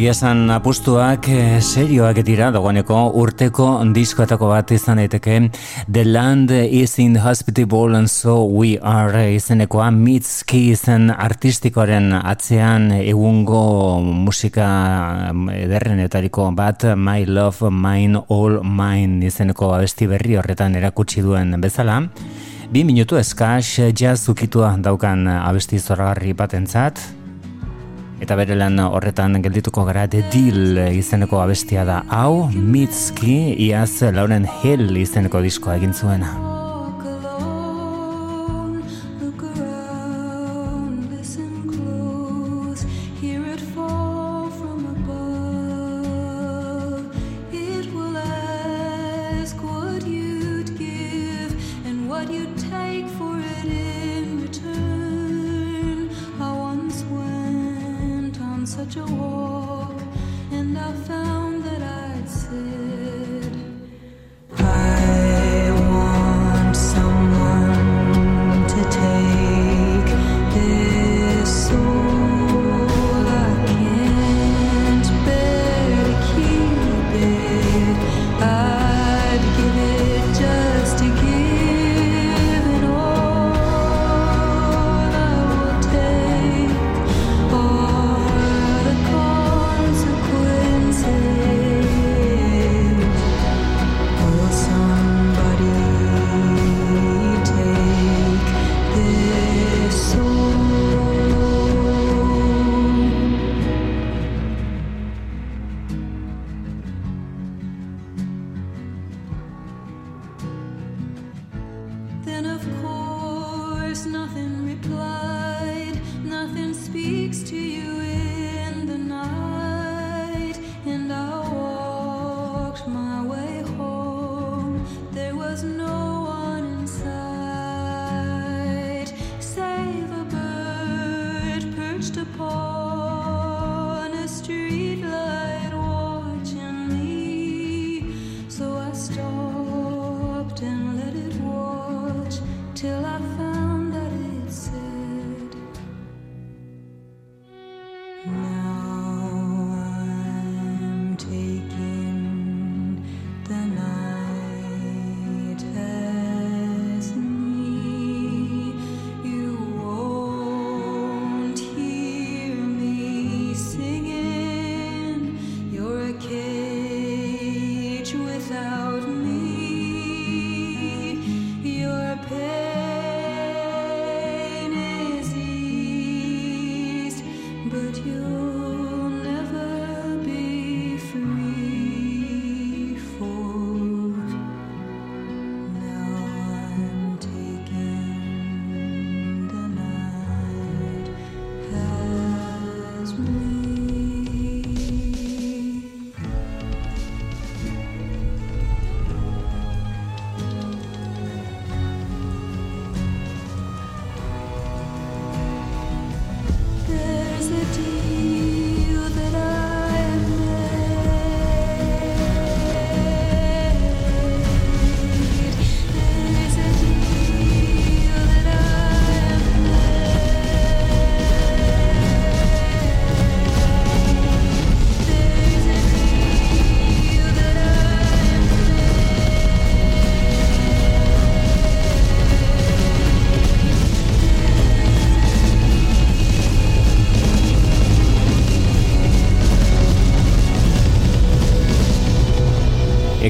Egia esan apustuak eh, serioak dira dagoeneko urteko diskoetako bat izan daiteke. The Land is in Hospitable and So We Are eh, izenekoa Mitski izen artistikoaren atzean egungo musika eh, ederrenetariko bat My Love, Mine, All Mine izeneko abesti berri horretan erakutsi duen bezala. Bi minutu eskaz jazukitua daukan abesti zoragarri batentzat eta bere lan horretan geldituko gara The Deal izeneko abestia da hau Mitski iaz Lauren Hill izeneko diskoa egin zuena.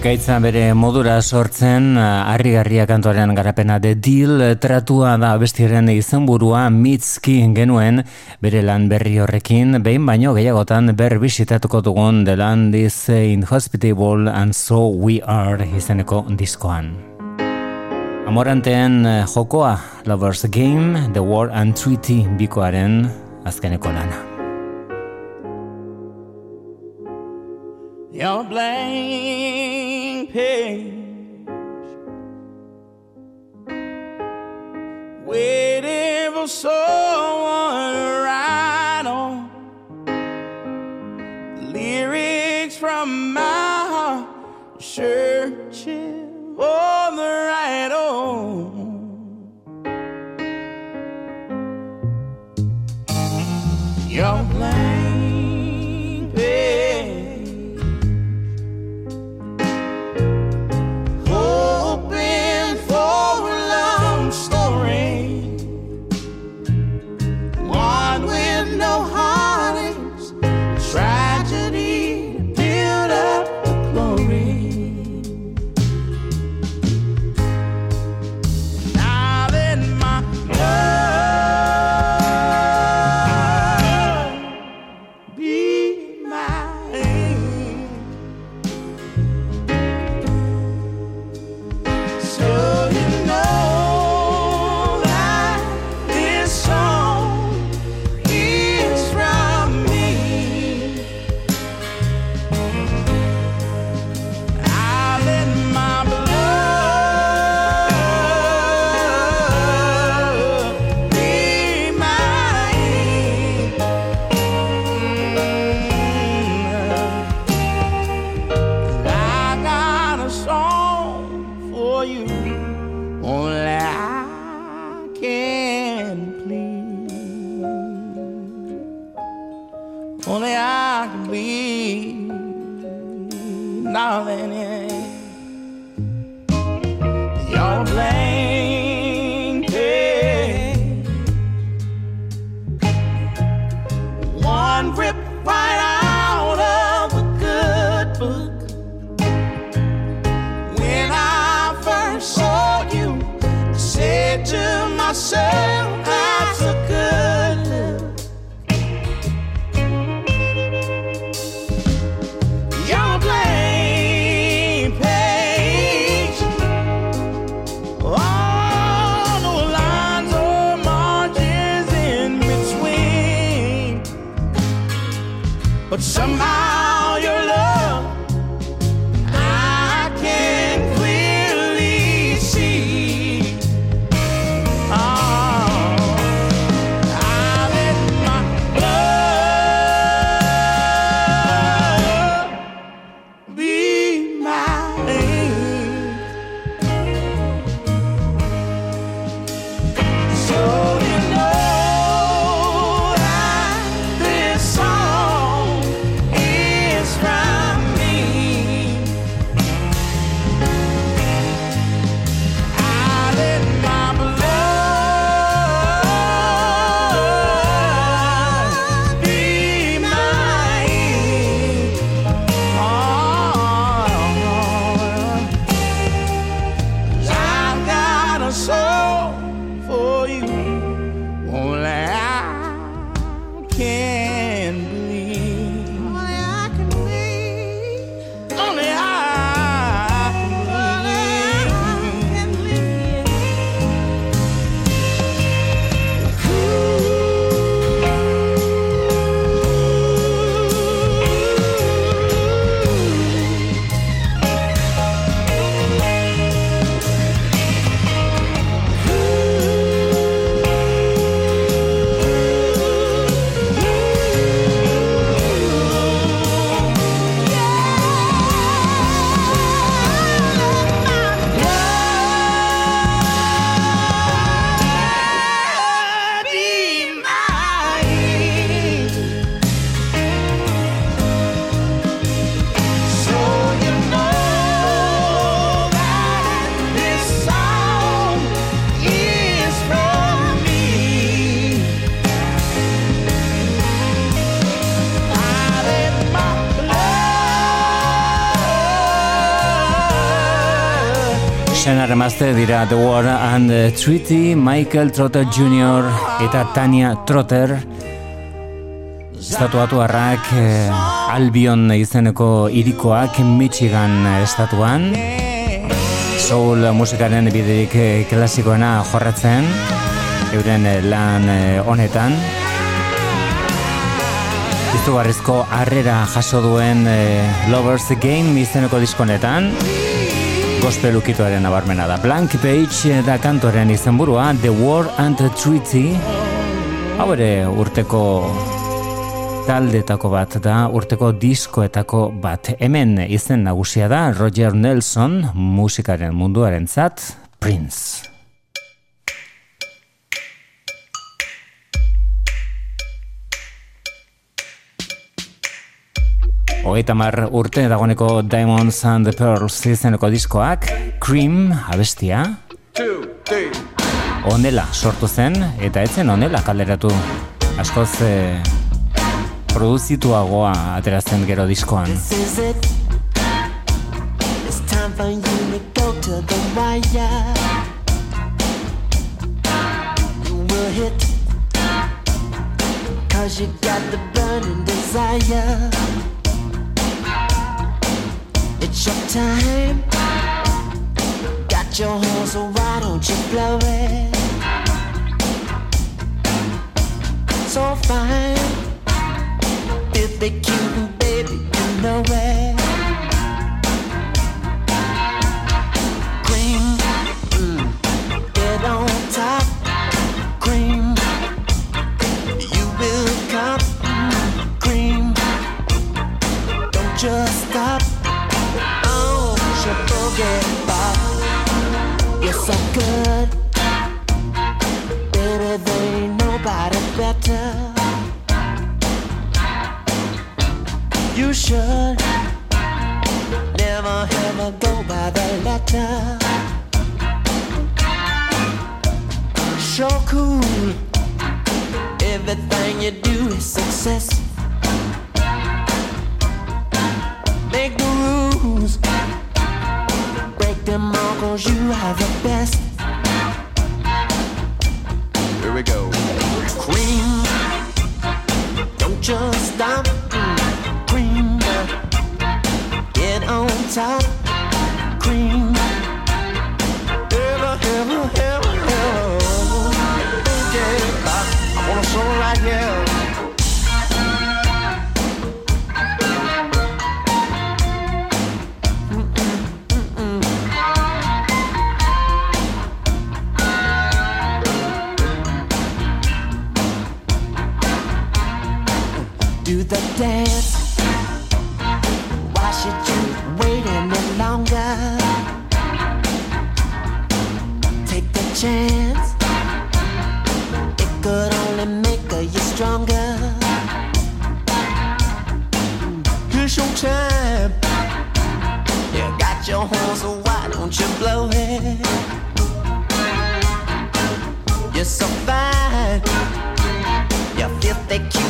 ekaitza bere modura sortzen uh, harrigarria kantuaren garapena de deal uh, tratua da bestiaren izenburua mitzki genuen bere lan berri horrekin behin baino gehiagotan ber bisitatuko dugun the land is inhospitable and so we are izeneko diskoan. Amoranteen uh, jokoa Lovers Game, The War and Treaty bikoaren azkeneko lana. Your blame change. Waiting for someone to write on lyrics from my heart, searching. Oh. Emazte dira The War and the Treaty, Michael Trotter Jr. eta Tanya Trotter. Estatuatu harrak Albion izeneko irikoak Michigan estatuan. Soul musikaren biderik eh, klasikoena jorratzen, euren eh, lan eh, honetan. Izugarrizko harrera jaso duen eh, Lovers Game izeneko diskonetan. Gospel ukituaren nabarmena da. Blank Page da kantoren izenburua The War and the Treaty. Hau ere urteko taldetako bat da, urteko diskoetako bat. Hemen izen nagusia da Roger Nelson musikaren munduaren zat, Prince. Hogeita mar urte dagoeneko Diamonds and the Pearls izeneko diskoak, Cream abestia, onela sortu zen, eta etzen onela kaleratu. Askoz eh, produzituagoa ateratzen gero diskoan. Cause you got the burning desire. It's your time. Got your horn, so why don't you blow it? So fine. Baby, cute and baby, you know it. Cream, mm, get on top. So good. Baby, there ain't nobody better. You should never ever go by the letter. So cool, everything you do is success. Make the rules, exactement qu'on joue à the best. Here we go. Queen, don't just stop. Queen, get on top. Queen. The dance. Why should you wait any longer? Take the chance. It could only make you stronger. Here's your time. You got your horn, so why don't you blow it? You're so fine. You're filthy cute,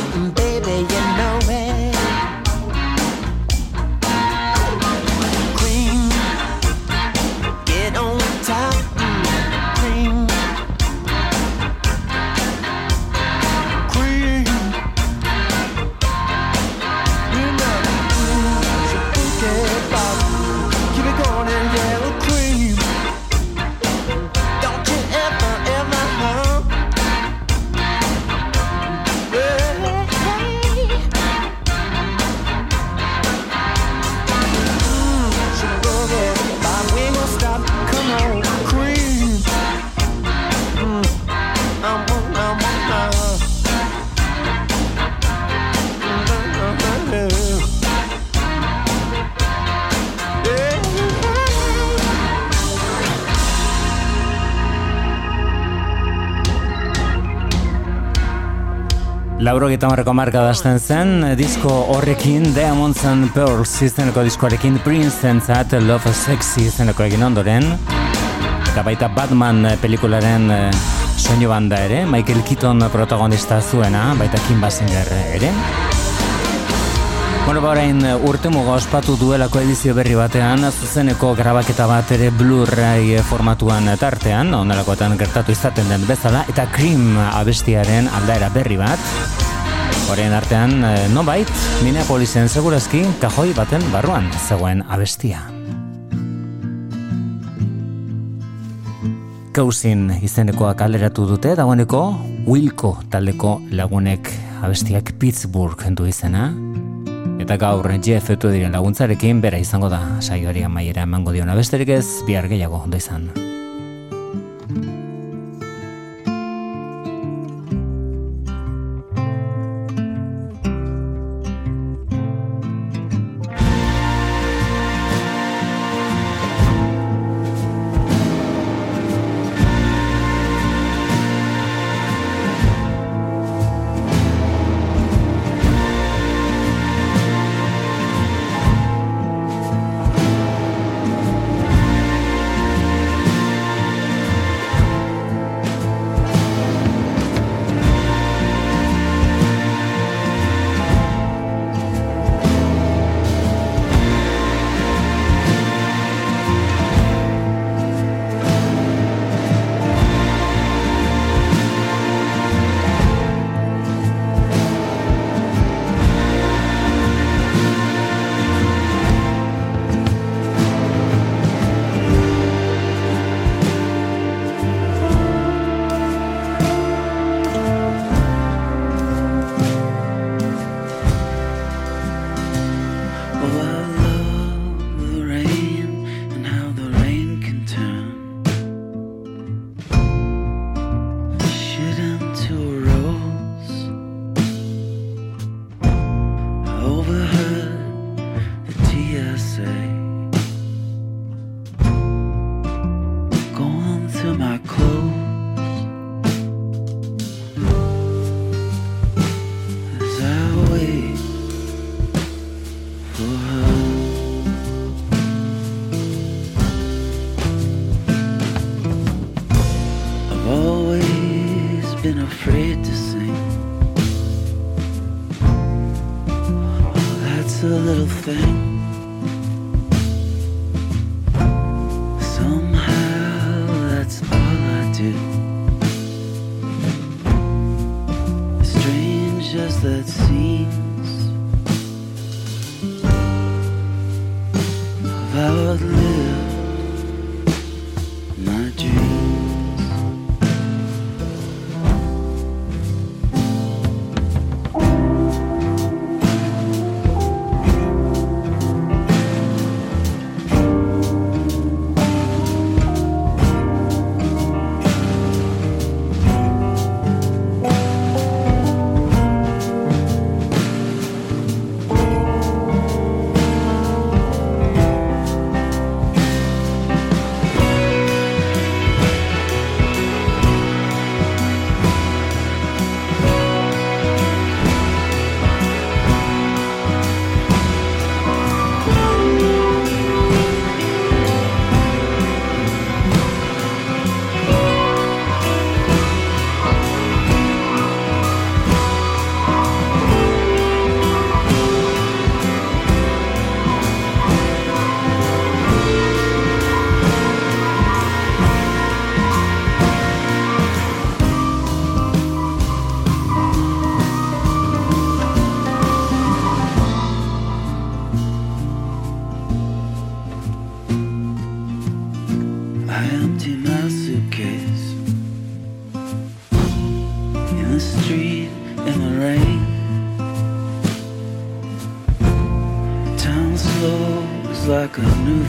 Lauro gitamarreko marka dazten zen, disko horrekin Diamonds and Pearls izeneko diskoarekin Prince entzat Love Sexy izeneko egin ondoren. Eta baita Batman pelikularen eh, soinu banda ere, Michael Keaton protagonista zuena, baita Kim Basinger ere. Bueno, ba, orain urte muga ospatu duelako edizio berri batean, zuzeneko grabaketa bat ere Blu-ray formatuan tartean, onelakoetan gertatu izaten den bezala, eta Cream abestiaren aldaera berri bat. Orain artean, eh, nonbait, Minneapolisen segurazki, kajoi baten barruan zegoen abestia. Kausin izenekoak alderatu dute, dagoeneko Wilco taldeko lagunek abestiak Pittsburgh du izena. Eta gaur Jeff diren laguntzarekin bera izango da saioari amaiera emango diona besterik ez bihar gehiago ondo izan. My clothes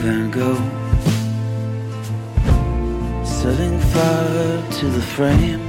Van Gogh. Setting fire to the frame.